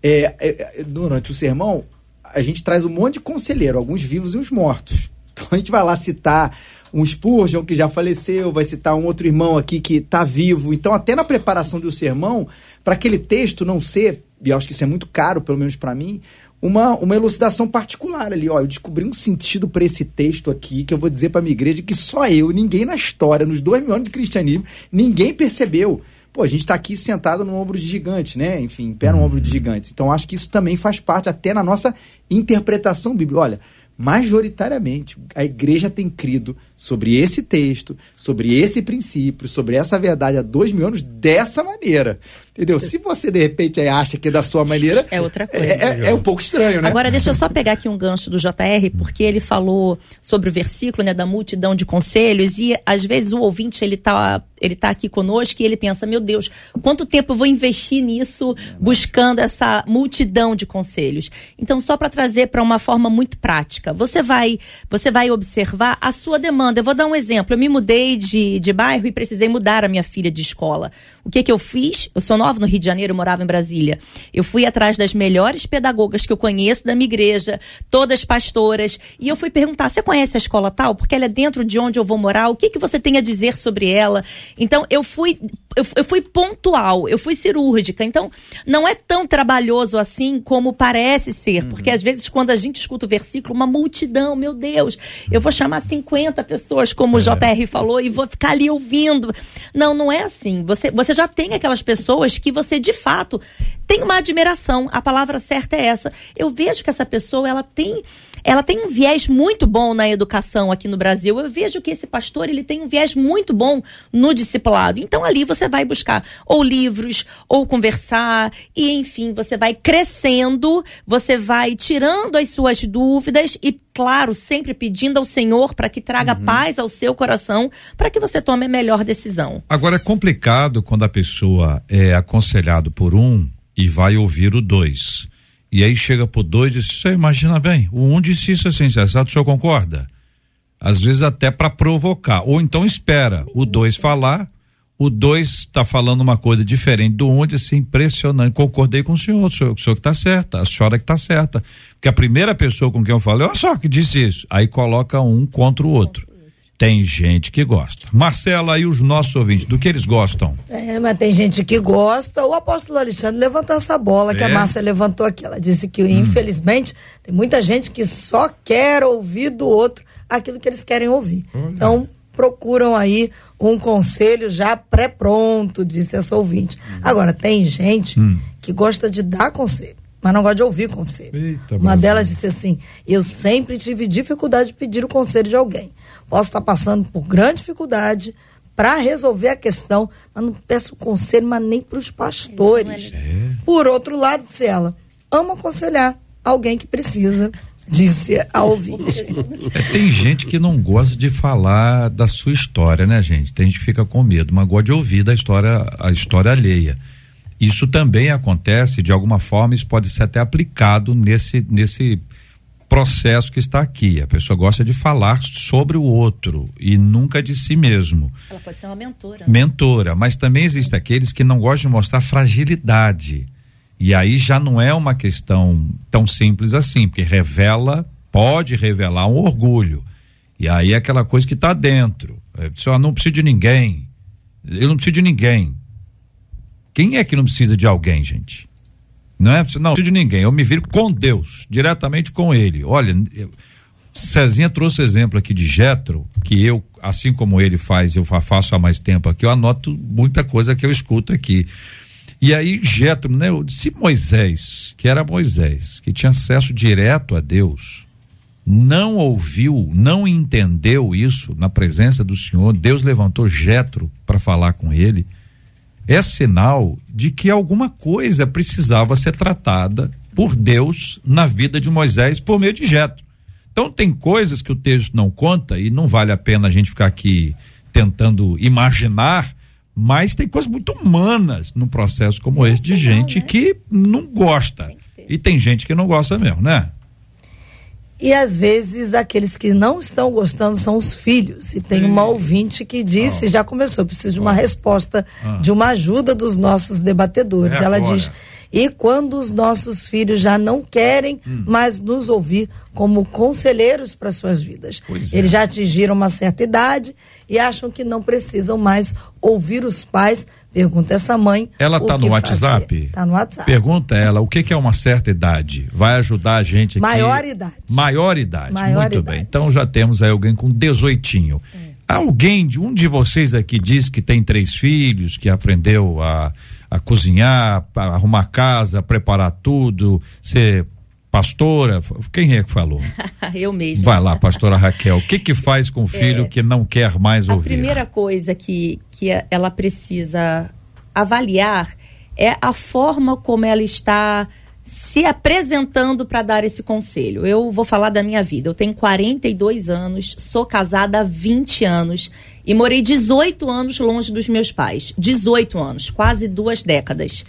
é, é, é durante o sermão, a gente traz um monte de conselheiro, alguns vivos e uns mortos. Então a gente vai lá citar um Spurgeon que já faleceu, vai citar um outro irmão aqui que está vivo. Então, até na preparação do sermão, para aquele texto não ser, e eu acho que isso é muito caro, pelo menos para mim, uma, uma elucidação particular ali. Ó, eu descobri um sentido para esse texto aqui que eu vou dizer para minha igreja que só eu, ninguém na história, nos dois mil anos de cristianismo, ninguém percebeu. Pô, a gente está aqui sentado no ombro de gigante, né? Enfim, pé no ombro de gigantes. Então, acho que isso também faz parte até na nossa interpretação bíblica. Olha, majoritariamente, a igreja tem crido sobre esse texto, sobre esse princípio, sobre essa verdade há dois mil anos dessa maneira. Entendeu? Se você de repente acha que é da sua maneira. É outra coisa. É, é, é, um pouco estranho, né? Agora, deixa eu só pegar aqui um gancho do JR, porque ele falou sobre o versículo, né, da multidão de conselhos, e às vezes o ouvinte ele tá, ele tá aqui conosco e ele pensa: meu Deus, quanto tempo eu vou investir nisso, buscando essa multidão de conselhos? Então, só para trazer para uma forma muito prática, você vai, você vai observar a sua demanda. Eu vou dar um exemplo. Eu me mudei de, de bairro e precisei mudar a minha filha de escola. O que que eu fiz? Eu sou nova no Rio de Janeiro, morava em Brasília. Eu fui atrás das melhores pedagogas que eu conheço da minha igreja, todas pastoras, e eu fui perguntar: você conhece a escola tal? Porque ela é dentro de onde eu vou morar. O que que você tem a dizer sobre ela? Então eu fui eu, eu fui pontual, eu fui cirúrgica. Então não é tão trabalhoso assim como parece ser, uhum. porque às vezes quando a gente escuta o versículo, uma multidão, meu Deus, eu vou chamar 50 pessoas, como é. o JR falou, e vou ficar ali ouvindo. Não, não é assim. Você, você já tem aquelas pessoas que você de fato tem uma admiração. A palavra certa é essa. Eu vejo que essa pessoa ela tem ela tem um viés muito bom na educação aqui no Brasil. Eu vejo que esse pastor ele tem um viés muito bom no discipulado. Então ali você vai buscar ou livros ou conversar e enfim você vai crescendo, você vai tirando as suas dúvidas e claro sempre pedindo ao Senhor para que traga uhum. paz ao seu coração para que você tome a melhor decisão. Agora é complicado quando a pessoa é aconselhado por um e vai ouvir o dois. E aí chega pro dois e diz: Você imagina bem, o um disse isso assim, sensato, o senhor concorda? Às vezes até para provocar. Ou então espera o dois falar, o dois está falando uma coisa diferente do um, disse impressionante. Concordei com o senhor, o senhor, o senhor que está certa, a senhora que está certa. Porque a primeira pessoa com quem eu falei, olha só que disse isso. Aí coloca um contra o outro. Tem gente que gosta. Marcela, e os nossos ouvintes, do que eles gostam? É, mas tem gente que gosta. O apóstolo Alexandre levantou essa bola que a é? Márcia levantou aqui. Ela disse que, hum. infelizmente, tem muita gente que só quer ouvir do outro aquilo que eles querem ouvir. Olha. Então, procuram aí um conselho já pré-pronto, disse essa ouvinte. Hum. Agora, tem gente hum. que gosta de dar conselho mas não gosta de ouvir conselho. Eita, Uma delas disse assim: Eu sempre tive dificuldade de pedir o conselho de alguém posso estar passando por grande dificuldade para resolver a questão, mas não peço conselho, mas nem para os pastores. É. Por outro lado, disse ela, amo aconselhar alguém que precisa disse a ouvinte. É, tem gente que não gosta de falar da sua história, né, gente? Tem gente que fica com medo, mas gosta de ouvir da história, a história alheia. Isso também acontece de alguma forma, isso pode ser até aplicado nesse nesse processo que está aqui. A pessoa gosta de falar sobre o outro e nunca de si mesmo. Ela pode ser uma mentora. Né? Mentora, mas também existem aqueles que não gostam de mostrar fragilidade. E aí já não é uma questão tão simples assim, porque revela pode revelar um orgulho. E aí é aquela coisa que está dentro. É, só não preciso de ninguém. Eu não preciso de ninguém. Quem é que não precisa de alguém, gente? Não é? Não, de ninguém. Eu me viro com Deus, diretamente com Ele. Olha, eu, Cezinha trouxe exemplo aqui de Jetro, que eu, assim como ele faz, eu faço há mais tempo aqui, eu anoto muita coisa que eu escuto aqui. E aí, Jetro, né? Se Moisés, que era Moisés, que tinha acesso direto a Deus, não ouviu, não entendeu isso na presença do Senhor, Deus levantou Jetro para falar com ele. É sinal de que alguma coisa precisava ser tratada por Deus na vida de Moisés por meio de Jetro. Então tem coisas que o texto não conta e não vale a pena a gente ficar aqui tentando imaginar, mas tem coisas muito humanas num processo como é esse de gente né? que não gosta. Tem e tem gente que não gosta mesmo, né? E às vezes aqueles que não estão gostando são os filhos. E tem uma ouvinte que disse, oh. já começou, preciso de uma oh. resposta, ah. de uma ajuda dos nossos debatedores. É Ela diz: e quando os nossos filhos já não querem hum. mais nos ouvir como conselheiros para suas vidas. É. Eles já atingiram uma certa idade e acham que não precisam mais ouvir os pais. Pergunta essa mãe. Ela está no WhatsApp? Está no WhatsApp. Pergunta ela o que, que, é uma certa idade. Vai ajudar a gente aqui. Maior idade. Maior idade. Maior Muito idade. bem. Então já temos aí alguém com 18. É. Alguém, um de vocês aqui diz que tem três filhos, que aprendeu a a cozinhar, a arrumar casa, a preparar tudo, ser pastora, quem é que falou? Eu mesmo. Vai lá, pastora Raquel, o que que faz com o filho é, que não quer mais ouvir? A primeira coisa que, que ela precisa avaliar é a forma como ela está se apresentando para dar esse conselho. Eu vou falar da minha vida. Eu tenho 42 anos, sou casada há 20 anos e morei 18 anos longe dos meus pais. 18 anos, quase duas décadas.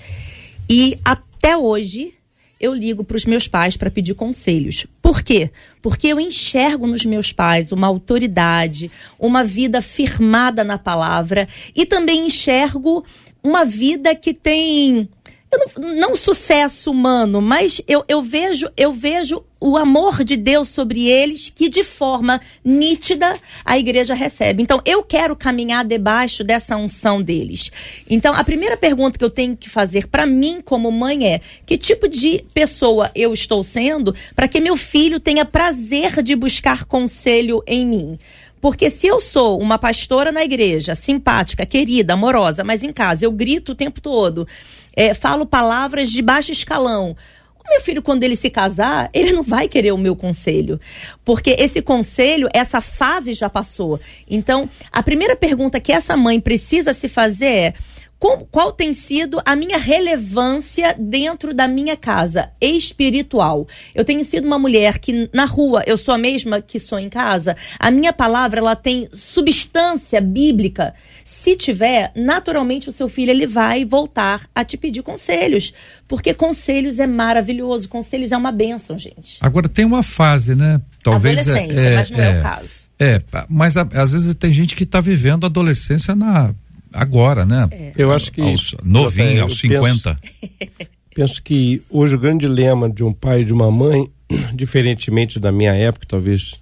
E até hoje eu ligo para os meus pais para pedir conselhos. Por quê? Porque eu enxergo nos meus pais uma autoridade, uma vida firmada na palavra e também enxergo uma vida que tem não, não sucesso humano, mas eu, eu vejo eu vejo o amor de Deus sobre eles que de forma nítida a igreja recebe. Então eu quero caminhar debaixo dessa unção deles. Então a primeira pergunta que eu tenho que fazer para mim como mãe é: que tipo de pessoa eu estou sendo para que meu filho tenha prazer de buscar conselho em mim? Porque se eu sou uma pastora na igreja, simpática, querida, amorosa, mas em casa eu grito o tempo todo, é, falo palavras de baixo escalão. O meu filho, quando ele se casar, ele não vai querer o meu conselho. Porque esse conselho, essa fase já passou. Então, a primeira pergunta que essa mãe precisa se fazer é qual, qual, tem sido a minha relevância dentro da minha casa espiritual? Eu tenho sido uma mulher que na rua eu sou a mesma que sou em casa. A minha palavra ela tem substância bíblica. Se tiver, naturalmente o seu filho ele vai voltar a te pedir conselhos, porque conselhos é maravilhoso, conselhos é uma bênção, gente. Agora tem uma fase, né? Talvez adolescência, é, mas não é, é o caso. É, mas às vezes tem gente que está vivendo a adolescência na agora, né? É. Eu acho que. Aos, novinho, aos 50. Penso, penso que hoje o grande dilema de um pai e de uma mãe, diferentemente da minha época, talvez,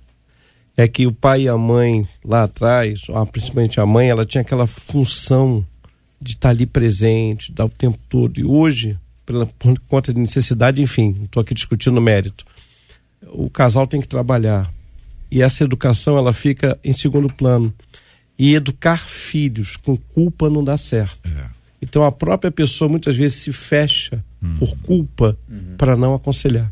é que o pai e a mãe lá atrás, principalmente a mãe, ela tinha aquela função de estar ali presente, dar o tempo todo. E hoje, pela, por conta de necessidade, enfim, estou aqui discutindo o mérito. O casal tem que trabalhar. E essa educação, ela fica em segundo plano. E educar filhos com culpa não dá certo. É. Então a própria pessoa muitas vezes se fecha uhum. por culpa uhum. para não aconselhar.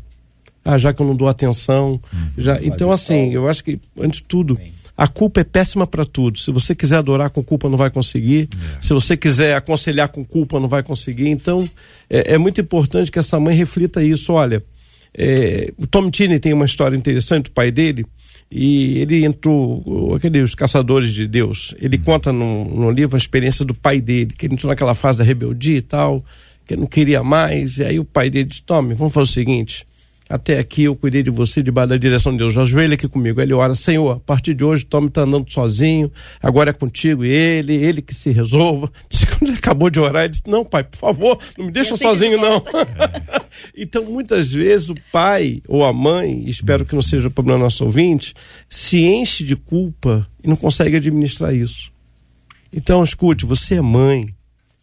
Ah, já que eu não dou atenção. Uhum. Já... Então, assim, eu acho que, antes de tudo, Bem. a culpa é péssima para tudo. Se você quiser adorar com culpa, não vai conseguir. É. Se você quiser aconselhar com culpa, não vai conseguir. Então, é, é muito importante que essa mãe reflita isso. Olha, é, o Tom Tini tem uma história interessante, o pai dele e ele entrou, aqueles caçadores de Deus, ele conta no, no livro a experiência do pai dele, que ele entrou naquela fase da rebeldia e tal, que ele não queria mais, e aí o pai dele disse, tome, vamos fazer o seguinte, até aqui eu cuidei de você debaixo da direção de Deus. Ajoelha aqui comigo. Ele ora, Senhor, a partir de hoje Tom está andando sozinho, agora é contigo e ele, ele que se resolva. Quando ele acabou de orar, ele disse, não pai, por favor, não me deixa sozinho não. então muitas vezes o pai ou a mãe, espero que não seja problema nosso ouvinte, se enche de culpa e não consegue administrar isso. Então escute, você é mãe,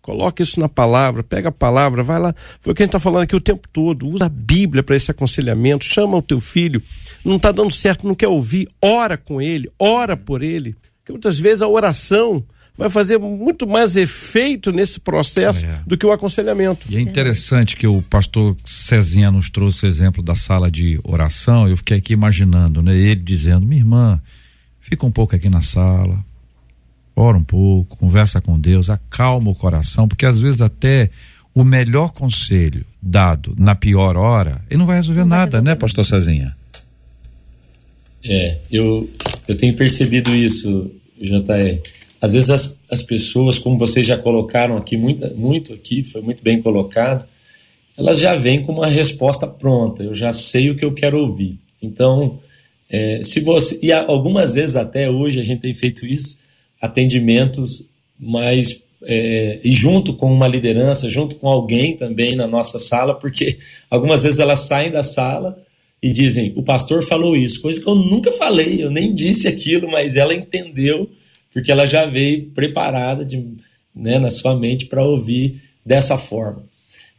Coloque isso na palavra, pega a palavra, vai lá. Foi o que a gente está falando aqui o tempo todo. Usa a Bíblia para esse aconselhamento. Chama o teu filho. Não está dando certo, não quer ouvir. Ora com ele, ora por ele. Porque muitas vezes a oração vai fazer muito mais efeito nesse processo é. do que o aconselhamento. E é interessante que o pastor Cezinha nos trouxe o exemplo da sala de oração. Eu fiquei aqui imaginando, né? Ele dizendo: minha irmã, fica um pouco aqui na sala, ora um pouco, conversa com Deus, acalma o coração, porque às vezes até o melhor conselho dado na pior hora, ele não vai resolver não nada, vai resolver né, pastor Cezinha? É, eu, eu tenho percebido isso, JR. Às vezes as, as pessoas, como vocês já colocaram aqui, muito, muito aqui, foi muito bem colocado, elas já vêm com uma resposta pronta, eu já sei o que eu quero ouvir. Então, é, se você. E algumas vezes até hoje a gente tem feito isso, atendimentos mais é, e junto com uma liderança, junto com alguém também na nossa sala, porque algumas vezes elas saem da sala e dizem: o pastor falou isso, coisa que eu nunca falei, eu nem disse aquilo, mas ela entendeu, porque ela já veio preparada de, né, na sua mente para ouvir dessa forma.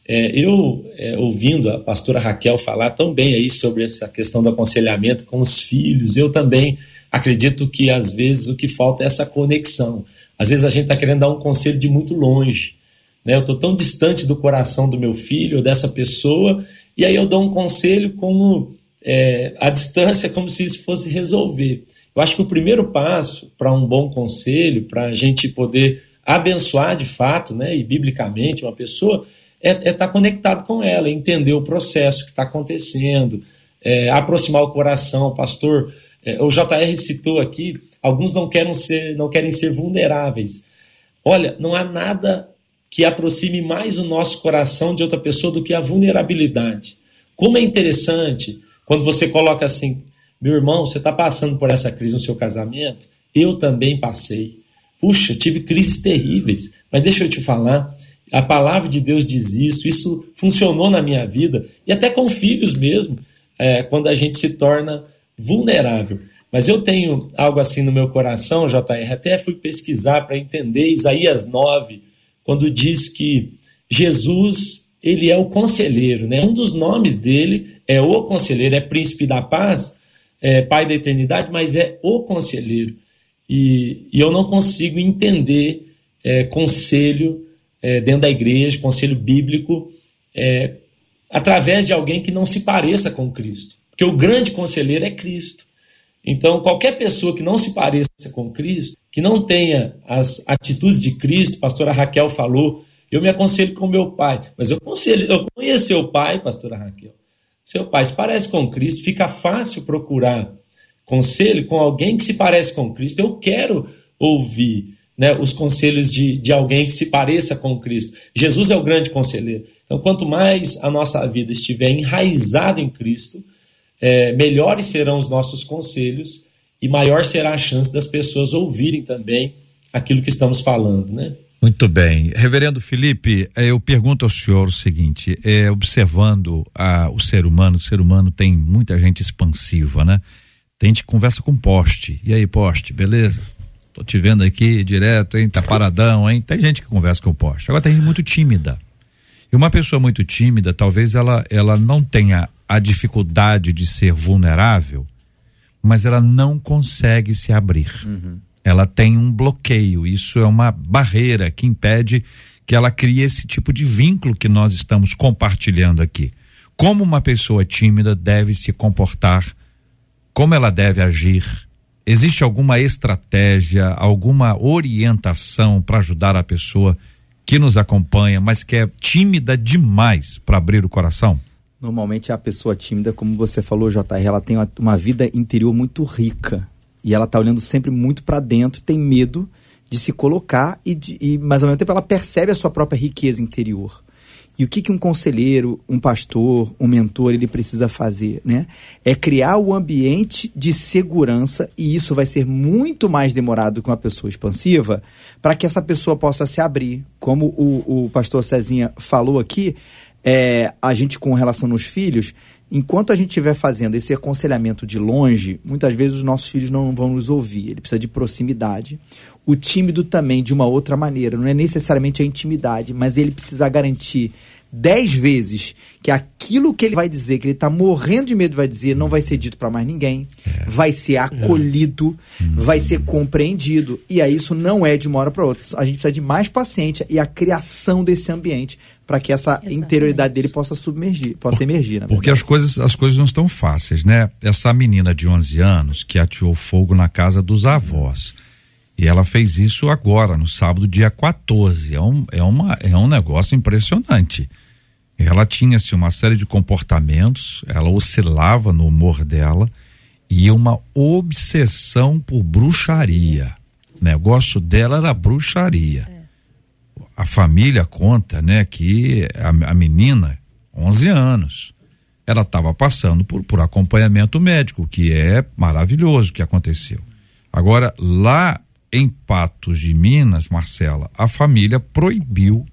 É, eu, é, ouvindo a pastora Raquel falar tão bem aí sobre essa questão do aconselhamento com os filhos, eu também acredito que às vezes o que falta é essa conexão. Às vezes a gente está querendo dar um conselho de muito longe. Né? Eu estou tão distante do coração do meu filho ou dessa pessoa, e aí eu dou um conselho como é, a distância, como se isso fosse resolver. Eu acho que o primeiro passo para um bom conselho, para a gente poder abençoar de fato, né, e biblicamente, uma pessoa, é estar é tá conectado com ela, entender o processo que está acontecendo, é, aproximar o coração. Pastor, o JR citou aqui, alguns não querem ser, não querem ser vulneráveis. Olha, não há nada que aproxime mais o nosso coração de outra pessoa do que a vulnerabilidade. Como é interessante quando você coloca assim, meu irmão, você está passando por essa crise no seu casamento? Eu também passei. Puxa, tive crises terríveis. Mas deixa eu te falar, a palavra de Deus diz isso, isso funcionou na minha vida, e até com filhos mesmo, é, quando a gente se torna vulnerável. Mas eu tenho algo assim no meu coração, JR, até fui pesquisar para entender Isaías 9, quando diz que Jesus, ele é o conselheiro, né? Um dos nomes dele é o conselheiro, é príncipe da paz, é pai da eternidade, mas é o conselheiro. E, e eu não consigo entender é, conselho é, dentro da igreja, conselho bíblico, é, através de alguém que não se pareça com Cristo. Porque o grande conselheiro é Cristo. Então, qualquer pessoa que não se pareça com Cristo, que não tenha as atitudes de Cristo, a pastora Raquel falou, eu me aconselho com meu pai, mas eu conselho, eu conheço seu pai, pastora Raquel. Seu pai se parece com Cristo, fica fácil procurar conselho com alguém que se parece com Cristo. Eu quero ouvir né, os conselhos de, de alguém que se pareça com Cristo. Jesus é o grande conselheiro. Então, quanto mais a nossa vida estiver enraizada em Cristo, é, melhores serão os nossos conselhos e maior será a chance das pessoas ouvirem também aquilo que estamos falando, né? Muito bem. Reverendo Felipe, é, eu pergunto ao senhor o seguinte, é, observando a, o ser humano, o ser humano tem muita gente expansiva, né? Tem gente que conversa com poste. E aí, poste, beleza? Tô te vendo aqui direto, hein? Tá paradão, hein? Tem gente que conversa com poste. Agora tem gente muito tímida. E uma pessoa muito tímida, talvez ela, ela não tenha a dificuldade de ser vulnerável, mas ela não consegue se abrir. Uhum. Ela tem um bloqueio. Isso é uma barreira que impede que ela crie esse tipo de vínculo que nós estamos compartilhando aqui. Como uma pessoa tímida deve se comportar, como ela deve agir. Existe alguma estratégia, alguma orientação para ajudar a pessoa que nos acompanha, mas que é tímida demais para abrir o coração? Normalmente a pessoa tímida, como você falou, JR, ela tem uma, vida interior muito rica. E ela está olhando sempre muito para dentro, tem medo de se colocar, e, de, e, mas ao mesmo tempo ela percebe a sua própria riqueza interior. E o que, que um conselheiro, um pastor, um mentor, ele precisa fazer, né? É criar o ambiente de segurança, e isso vai ser muito mais demorado que uma pessoa expansiva, para que essa pessoa possa se abrir. Como o, o pastor Cezinha falou aqui, é, a gente com relação nos filhos, enquanto a gente estiver fazendo esse aconselhamento de longe, muitas vezes os nossos filhos não vão nos ouvir. Ele precisa de proximidade. O tímido também, de uma outra maneira. Não é necessariamente a intimidade, mas ele precisa garantir dez vezes que aquilo que ele vai dizer, que ele está morrendo de medo vai dizer, não vai ser dito para mais ninguém, é. vai ser acolhido, é. vai ser compreendido. E aí isso não é de uma hora para outra. A gente precisa de mais paciência e a criação desse ambiente para que essa Exatamente. interioridade dele possa submergir, possa emergir. Porque as coisas, as coisas não estão fáceis, né? Essa menina de 11 anos que ateou fogo na casa dos avós. E ela fez isso agora, no sábado, dia 14. É um, é uma, é um negócio impressionante. Ela tinha assim, uma série de comportamentos, ela oscilava no humor dela e uma obsessão por bruxaria. O negócio dela era bruxaria. A família conta, né, que a, a menina, 11 anos, ela estava passando por, por acompanhamento médico, que é maravilhoso o que aconteceu. Agora, lá em Patos de Minas, Marcela, a família proibiu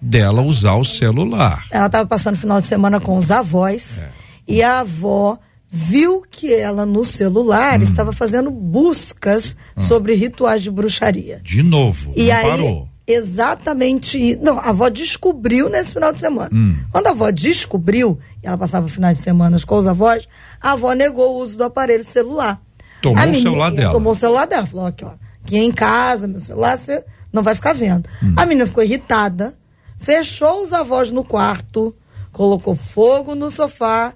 dela usar o celular. Ela estava passando o final de semana com os avós é. e a avó viu que ela no celular hum. estava fazendo buscas hum. sobre rituais de bruxaria. De novo, e aí, parou exatamente Não, a avó descobriu nesse final de semana. Hum. Quando a avó descobriu, e ela passava finais de semana com os avós, a avó negou o uso do aparelho celular. Tomou a o celular dela. Tomou o celular dela. Falou: aqui, ó, aqui em casa, meu celular, você não vai ficar vendo. Hum. A menina ficou irritada, fechou os avós no quarto, colocou fogo no sofá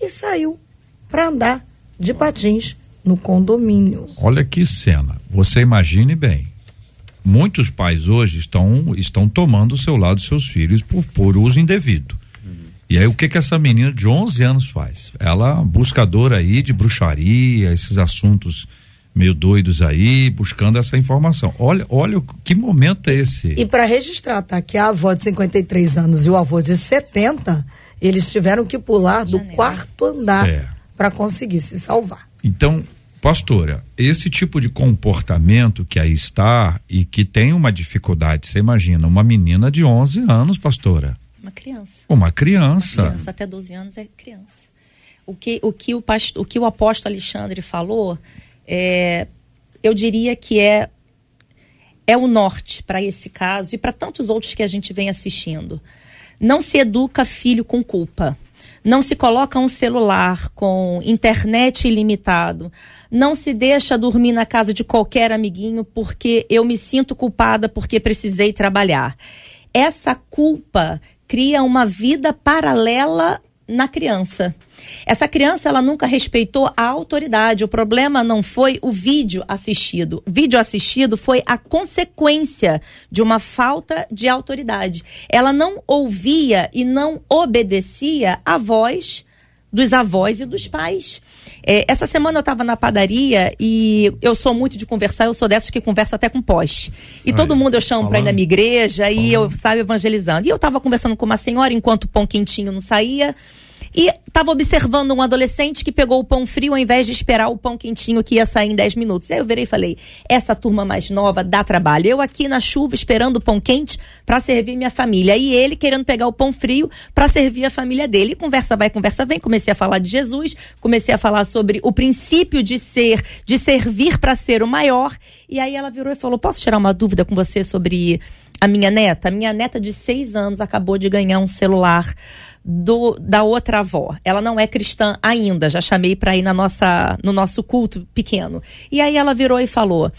e saiu para andar de patins no condomínio. Olha que cena. Você imagine bem muitos pais hoje estão, estão tomando o seu lado seus filhos por, por uso indevido. Uhum. E aí o que que essa menina de 11 anos faz? Ela buscadora aí de bruxaria, esses assuntos meio doidos aí, buscando essa informação. Olha, olha que momento é esse. E para registrar, tá? Que a avó de 53 anos e o avô de 70, eles tiveram que pular do quarto andar é. para conseguir se salvar. Então, Pastora, esse tipo de comportamento que aí está e que tem uma dificuldade, você imagina, uma menina de 11 anos, pastora? Uma criança. Uma criança. Uma criança, até 12 anos é criança. O que o, que o, pastor, o, que o apóstolo Alexandre falou, é, eu diria que é, é o norte para esse caso e para tantos outros que a gente vem assistindo. Não se educa filho com culpa. Não se coloca um celular com internet ilimitado não se deixa dormir na casa de qualquer amiguinho porque eu me sinto culpada porque precisei trabalhar. Essa culpa cria uma vida paralela na criança. Essa criança ela nunca respeitou a autoridade. O problema não foi o vídeo assistido. O vídeo assistido foi a consequência de uma falta de autoridade. Ela não ouvia e não obedecia à voz dos avós e dos pais. É, essa semana eu estava na padaria e eu sou muito de conversar, eu sou dessas que converso até com pós. E todo mundo eu chamo para ir na minha igreja e eu saio evangelizando. E eu estava conversando com uma senhora enquanto o pão quentinho não saía. E estava observando um adolescente que pegou o pão frio ao invés de esperar o pão quentinho que ia sair em 10 minutos. Aí eu virei e falei: essa turma mais nova dá trabalho. Eu aqui na chuva esperando o pão quente para servir minha família. E ele querendo pegar o pão frio para servir a família dele. E conversa vai, conversa vem. Comecei a falar de Jesus, comecei a falar sobre o princípio de ser, de servir para ser o maior. E aí ela virou e falou: Posso tirar uma dúvida com você sobre a minha neta? A minha neta de seis anos acabou de ganhar um celular do, da outra avó. Ela não é cristã ainda, já chamei para ir na nossa, no nosso culto pequeno. E aí ela virou e falou: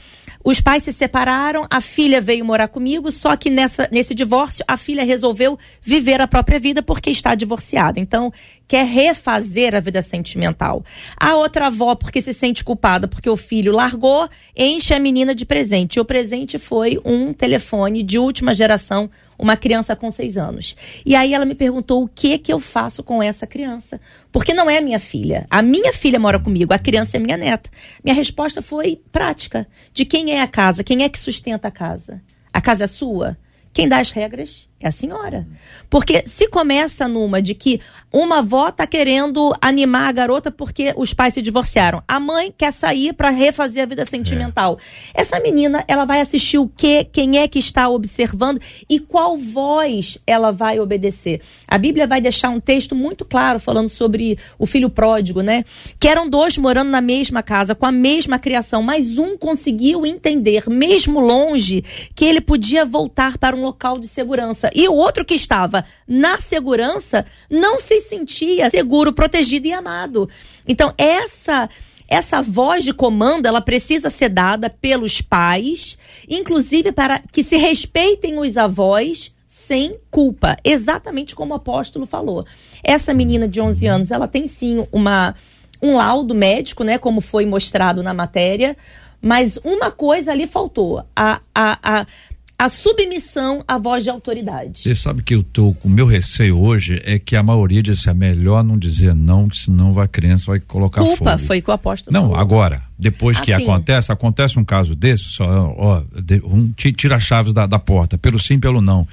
os pais se separaram, a filha veio morar comigo, só que nessa, nesse divórcio a filha resolveu viver a própria vida porque está divorciada. Então, quer refazer a vida sentimental. A outra avó, porque se sente culpada porque o filho largou, enche a menina de presente. E o presente foi um telefone de última geração uma criança com seis anos. E aí ela me perguntou o que que eu faço com essa criança. Porque não é minha filha. A minha filha mora comigo, a criança é minha neta. Minha resposta foi prática. De quem é a casa? Quem é que sustenta a casa? A casa é sua? Quem dá as regras É a senhora. Porque se começa numa de que uma avó tá querendo animar a garota porque os pais se divorciaram. A mãe quer sair para refazer a vida sentimental. É. Essa menina, ela vai assistir o quê? Quem é que está observando e qual voz ela vai obedecer? A Bíblia vai deixar um texto muito claro falando sobre o filho pródigo, né? Que eram dois morando na mesma casa, com a mesma criação, mas um conseguiu entender, mesmo longe, que ele podia voltar para um local de segurança segurança e o outro que estava na segurança não se sentia seguro, protegido e amado. Então, essa essa voz de comando, ela precisa ser dada pelos pais, inclusive para que se respeitem os avós sem culpa, exatamente como o apóstolo falou. Essa menina de 11 anos, ela tem sim uma um laudo médico, né, como foi mostrado na matéria, mas uma coisa ali faltou, a, a, a a submissão à voz de autoridade. Você sabe que eu tô com meu receio hoje é que a maioria disse é melhor não dizer não, que senão a criança vai colocar Culpa, fogo. foi que o apóstolo Não, falou. agora, depois que Assim. acontece, acontece um caso desse, só, ó, de- um, ti- tira as chaves da, da porta, pelo sim, pelo não.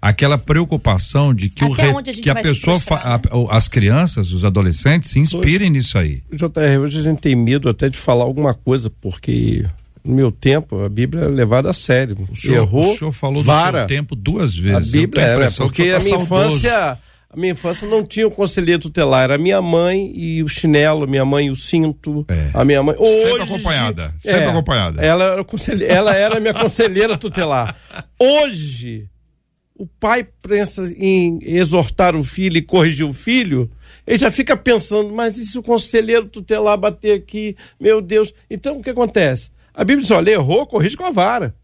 Aquela preocupação de que, o Até re- onde a gente que a pessoa, a- o- as crianças, os adolescentes se inspirem nisso aí. JR, hoje a gente tem medo até de falar alguma coisa, porque no meu tempo a Bíblia é levada a sério. O senhor, Errou, o senhor falou vara. do seu tempo duas A vezes. Eu Bíblia é, né? porque a minha infância, a minha infância não tinha o conselheiro tutelar, era a minha mãe e o chinelo, minha mãe e o cinto, É. a minha mãe. Sempre Hoje- acompanhada, sempre É, acompanhada. Ela era, ela era minha conselheira tutelar. Hoje, o pai pensa em exortar o filho e corrigir o filho, ele já fica pensando, mas e se o conselheiro tutelar bater aqui? Meu Deus. Então, o que acontece? A Bíblia diz, olha, errou, corrige com a vara.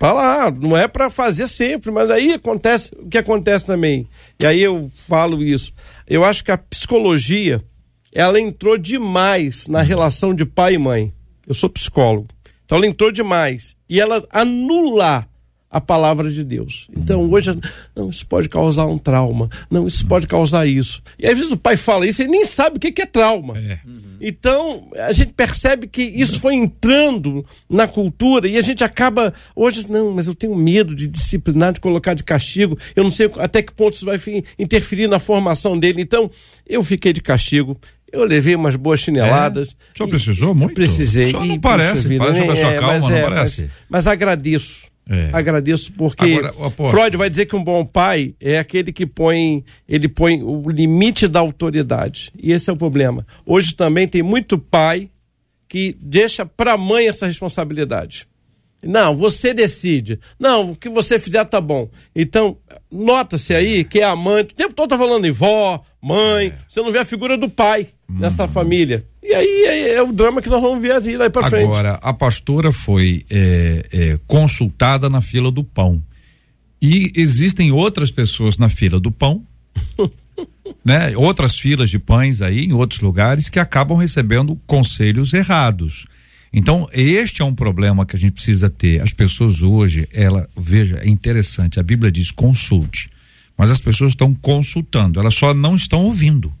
Pra lá, não é para fazer sempre, mas aí acontece o que acontece também. E aí eu falo isso. Eu acho que a psicologia, ela entrou demais na relação de pai e mãe. Eu sou psicólogo. Então ela entrou demais. E ela anula a palavra de Deus. Então hoje, não, isso pode causar um trauma. Não, isso pode causar isso. E às vezes o pai fala isso e nem sabe o que é trauma. É. Então, a gente percebe que isso foi entrando na cultura e a gente acaba. Hoje, não, mas eu tenho medo de disciplinar, de colocar de castigo. Eu não sei até que ponto isso vai interferir na formação dele. Então, eu fiquei de castigo. Eu levei umas boas chineladas. É? O senhor precisou muito? Precisei. Só não parece, parece uma nem- pessoa calma, não é, parece? Mas, mas agradeço. É. Agradeço porque Agora, Freud vai dizer que um bom pai é aquele que põe ele põe o limite da autoridade. E esse é o problema. Hoje também tem muito pai que deixa para a mãe essa responsabilidade. Não, você decide. Não, o que você fizer tá bom. Então, nota-se aí que é a mãe, o tempo todo tá falando em vó, mãe, você não vê a figura do pai nessa família. E aí é, é o drama que nós vamos ver aí daí para frente. Agora, a pastora foi é, é, consultada na fila do pão. E existem outras pessoas na fila do pão, né? Outras filas de pães aí em outros lugares que acabam recebendo conselhos errados. Então, este é um problema que a gente precisa ter. As pessoas hoje, ela, veja, é interessante, a Bíblia diz consulte, mas as pessoas estão consultando, elas só não estão ouvindo.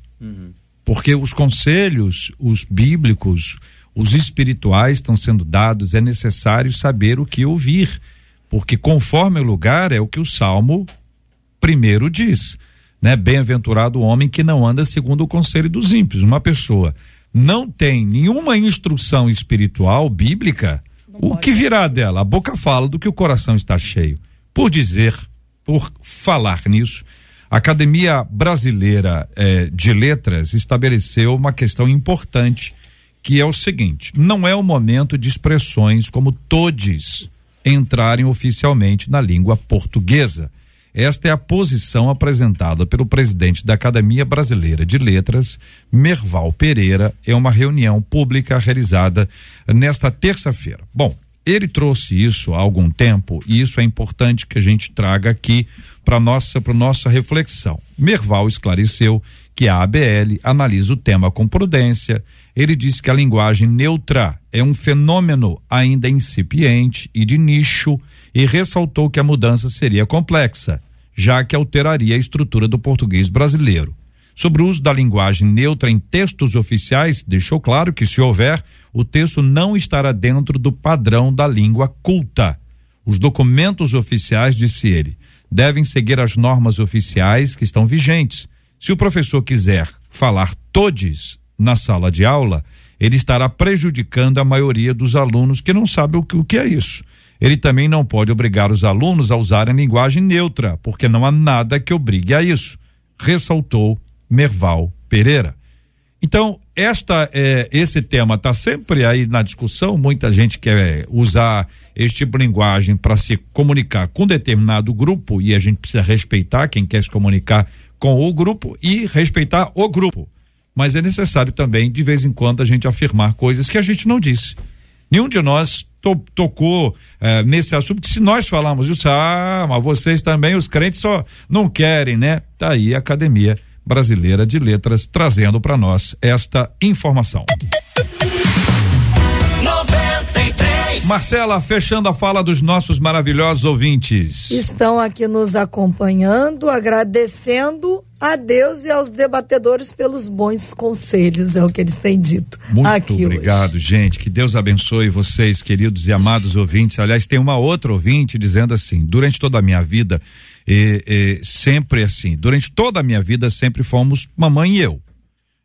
Porque os conselhos, os bíblicos, os espirituais estão sendo dados, é necessário saber o que ouvir. Porque conforme o lugar é o que o Salmo primeiro diz, né? Bem-aventurado o homem que não anda segundo o conselho dos ímpios. Uma pessoa não tem nenhuma instrução espiritual bíblica, o que virá dela? A boca fala do que o coração está cheio. Por dizer, por falar nisso, a Academia Brasileira eh, de Letras estabeleceu uma questão importante, que é o seguinte: não é o momento de expressões como todes entrarem oficialmente na língua portuguesa. Esta é a posição apresentada pelo presidente da Academia Brasileira de Letras, Merval Pereira, em uma reunião pública realizada nesta terça-feira. Bom, ele trouxe isso há algum tempo e isso é importante que a gente traga aqui para nossa para nossa reflexão. Merval esclareceu que a ABL analisa o tema com prudência. Ele disse que a linguagem neutra é um fenômeno ainda incipiente e de nicho e ressaltou que a mudança seria complexa, já que alteraria a estrutura do português brasileiro. Sobre o uso da linguagem neutra em textos oficiais, deixou claro que, se houver, o texto não estará dentro do padrão da língua culta. Os documentos oficiais, disse ele, devem seguir as normas oficiais que estão vigentes. Se o professor quiser falar todes na sala de aula, ele estará prejudicando a maioria dos alunos que não sabem o que, o que é isso. Ele também não pode obrigar os alunos a usarem linguagem neutra, porque não há nada que obrigue a isso, ressaltou Merval Pereira. Então, esta é, esse tema está sempre aí na discussão. Muita gente quer usar este tipo de linguagem para se comunicar com determinado grupo e a gente precisa respeitar quem quer se comunicar com o grupo e respeitar o grupo. Mas é necessário também, de vez em quando, a gente afirmar coisas que a gente não disse. Nenhum de nós to tocou eh, nesse assunto, se nós falamos isso, ah, mas vocês também, os crentes só não querem, né? Tá aí a academia Brasileira de Letras trazendo para nós esta informação. 93. Marcela, fechando a fala dos nossos maravilhosos ouvintes. Estão aqui nos acompanhando, agradecendo a Deus e aos debatedores pelos bons conselhos, é o que eles têm dito. Muito obrigado, hoje. gente. Que Deus abençoe vocês, queridos e amados ouvintes. Aliás, tem uma outra ouvinte dizendo assim: durante toda a minha vida, e, e, sempre assim. Durante toda a minha vida, sempre fomos mamãe e eu.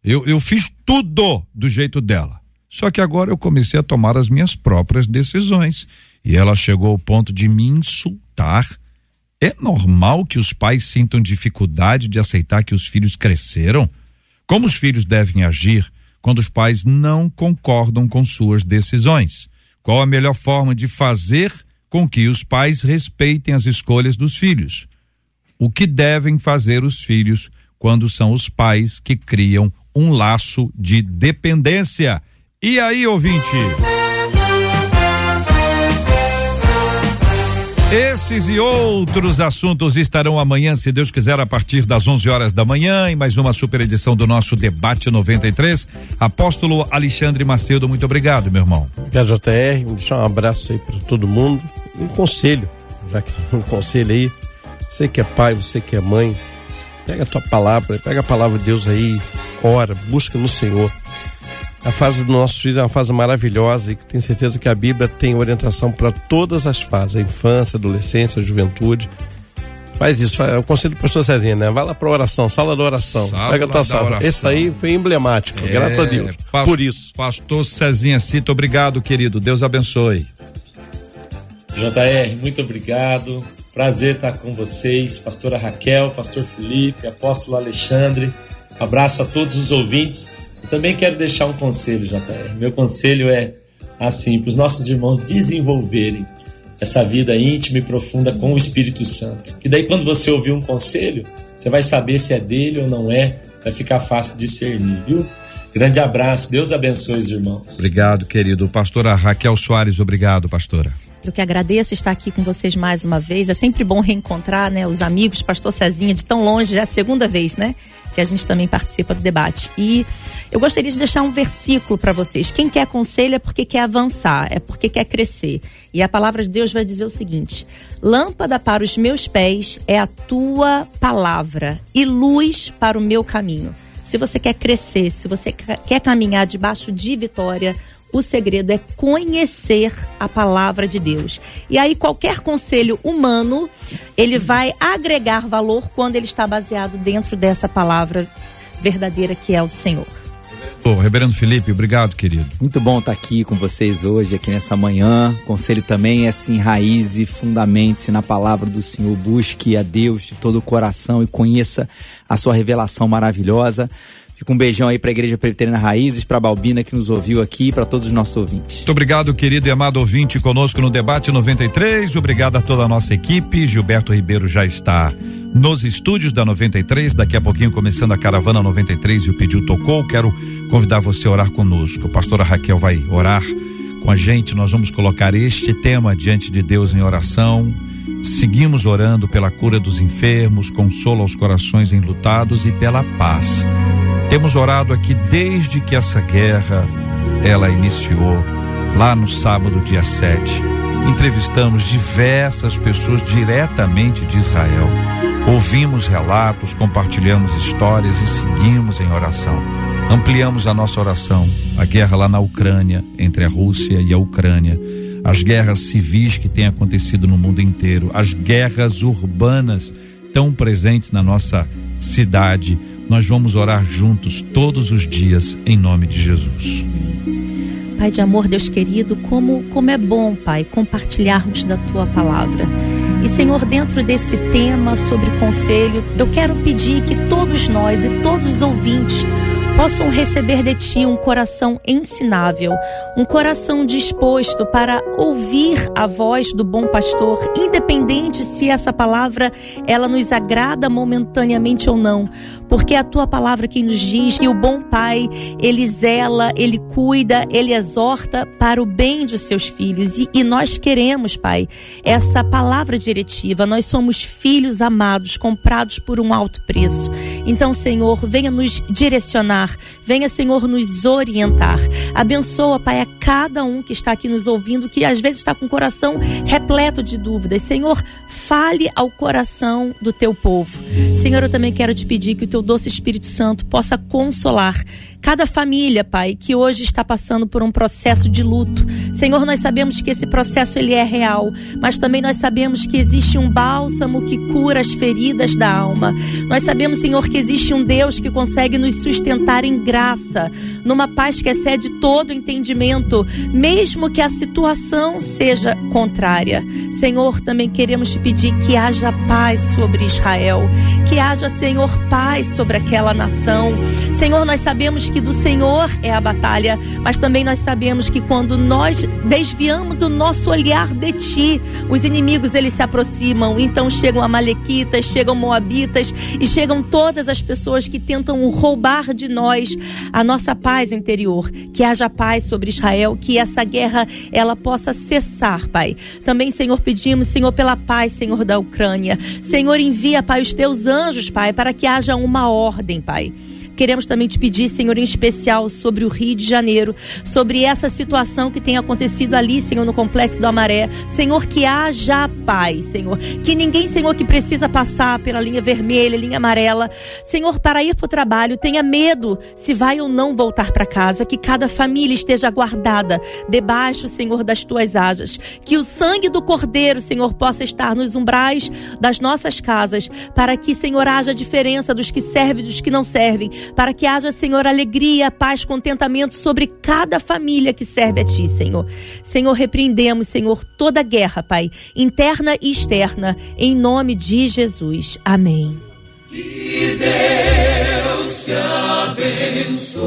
eu. Eu fiz tudo do jeito dela. Só que agora eu comecei a tomar as minhas próprias decisões. E ela chegou ao ponto de me insultar. É normal que os pais sintam dificuldade de aceitar que os filhos cresceram? Como os filhos devem agir quando os pais não concordam com suas decisões? Qual a melhor forma de fazer com que os pais respeitem as escolhas dos filhos? O que devem fazer os filhos quando são os pais que criam um laço de dependência. E aí, ouvinte? Esses e outros assuntos estarão amanhã, se Deus quiser, a partir das 11 horas da manhã, em mais uma super edição do nosso Debate 93. Apóstolo Alexandre Macedo, muito obrigado, meu irmão. Obrigado, JR. Deixar um abraço aí para todo mundo. Um conselho, já que um conselho aí você que é pai, você que é mãe, pega a tua palavra, pega a palavra de Deus aí, ora, busca no Senhor. A fase do nosso filho é uma fase maravilhosa e tenho certeza que a Bíblia tem orientação para todas as fases, a infância, a adolescência, a juventude. Faz isso, é o conselho do pastor Cezinha, né? Vai lá para oração, sala da oração. Sala pega a tua sala. Oração. Esse aí foi emblemático, é, graças a Deus. por isso. Pastor Cezinha Cito, obrigado, querido. Deus abençoe. JR, muito obrigado. Prazer estar com vocês, pastora Raquel, pastor Felipe, apóstolo Alexandre. Abraço a todos os ouvintes. Eu também quero deixar um conselho, JR. Meu conselho é assim, para os nossos irmãos desenvolverem essa vida íntima e profunda com o Espírito Santo. Que daí quando você ouvir um conselho, você vai saber se é dele ou não é, vai ficar fácil discernir, viu? Grande abraço, Deus abençoe os irmãos. Obrigado, querido. Pastora Raquel Soares, obrigado, pastora. Eu que agradeço estar aqui com vocês mais uma vez. É sempre bom reencontrar, né, os amigos, pastor Cezinha, de tão longe, já é a segunda vez, né, que a gente também participa do debate. E eu gostaria de deixar um versículo para vocês. Quem quer conselho é porque quer avançar, é porque quer crescer. E a palavra de Deus vai dizer o seguinte: Lâmpada para os meus pés é a tua palavra e luz para o meu caminho. Se você quer crescer, se você quer caminhar debaixo de vitória, o segredo é conhecer a palavra de Deus. E aí qualquer conselho humano, ele vai agregar valor quando ele está baseado dentro dessa palavra verdadeira que é o do Senhor. Ô, Reverendo Felipe, obrigado, querido. Muito bom estar aqui com vocês hoje, aqui nessa manhã. O conselho também é assim, raize, fundamente-se na palavra do Senhor. Busque a Deus de todo o coração e conheça a sua revelação maravilhosa. Fica um beijão aí para a Igreja Presbiteriana Raízes, para Balbina que nos ouviu aqui e para todos os nossos ouvintes. Muito obrigado, querido e amado ouvinte, conosco no Debate 93. Obrigado a toda a nossa equipe. Gilberto Ribeiro já está nos estúdios da 93. Daqui a pouquinho, começando a Caravana 93 e o pedido tocou. Quero convidar você a orar conosco. A pastora Raquel vai orar com a gente. Nós vamos colocar este tema diante de Deus em oração. Seguimos orando pela cura dos enfermos, consolo aos corações enlutados e pela paz. Temos orado aqui desde que essa guerra ela iniciou, lá no sábado, dia 7. Entrevistamos diversas pessoas diretamente de Israel. Ouvimos relatos, compartilhamos histórias e seguimos em oração. Ampliamos a nossa oração. A guerra lá na Ucrânia, entre a Rússia e a Ucrânia. as guerras civis que têm acontecido no mundo inteiro, as guerras urbanas tão presentes na nossa cidade. Nós vamos orar juntos todos os dias em nome de Jesus. Pai de amor, Deus querido, como, como é bom, Pai, compartilharmos da tua palavra. E Senhor, dentro desse tema sobre conselho, eu quero pedir que todos nós e todos os ouvintes possam receber de ti um coração ensinável, um coração disposto para ouvir a voz do bom pastor, independente se essa palavra ela nos agrada momentaneamente ou não, porque é a tua palavra que nos diz que o bom pai, ele zela, ele cuida, ele exorta para o bem dos seus filhos. E, e nós queremos, pai, essa palavra diretiva. Nós somos filhos amados, comprados por um alto preço. Então, Senhor, venha nos direcionar, venha, Senhor, nos orientar. Abençoa, Pai, a cada um que está aqui nos ouvindo, que às vezes está com o coração repleto de dúvidas. Senhor, fale ao coração do teu povo. Senhor, eu também quero te pedir que o teu teu doce Espírito Santo possa consolar cada família, Pai, que hoje está passando por um processo de luto. Senhor, nós sabemos que esse processo ele é real, mas também nós sabemos que existe um bálsamo que cura as feridas da alma. Nós sabemos, Senhor, que existe um Deus que consegue nos sustentar em graça, numa paz que excede todo entendimento, mesmo que a situação seja contrária. Senhor, também queremos te pedir que haja paz sobre Israel, que haja, Senhor, paz sobre aquela nação. Senhor, nós sabemos que do Senhor é a batalha, mas também nós sabemos que quando nós desviamos o nosso olhar de ti, os inimigos eles se aproximam. Então chegam amalequitas, chegam moabitas e chegam todas as pessoas que tentam roubar de nós a nossa paz interior. Que haja paz sobre Israel, que essa guerra ela possa cessar, Pai. Também, Senhor, pedimos, Senhor, pela paz, Senhor, da Ucrânia. Senhor, envia, Pai, os teus anjos, Pai, para que haja uma ordem, Pai. Queremos também te pedir, Senhor, em especial sobre o Rio de Janeiro, sobre essa situação que tem acontecido ali, Senhor, no complexo do Amaré. Senhor, que haja paz, Senhor. Que ninguém, Senhor, que precisa passar pela linha vermelha, linha amarela, Senhor, para ir para o trabalho, tenha medo se vai ou não voltar para casa. Que cada família esteja guardada debaixo, Senhor, das tuas asas. Que o sangue do Cordeiro, Senhor, possa estar nos umbrais das nossas casas, para que, Senhor, haja diferença dos que servem e dos que não servem para que haja, Senhor, alegria, paz, contentamento sobre cada família que serve a Ti, Senhor. Senhor, repreendemos, Senhor, toda guerra, Pai, interna e externa, em nome de Jesus. Amém. Que Deus te abençoe.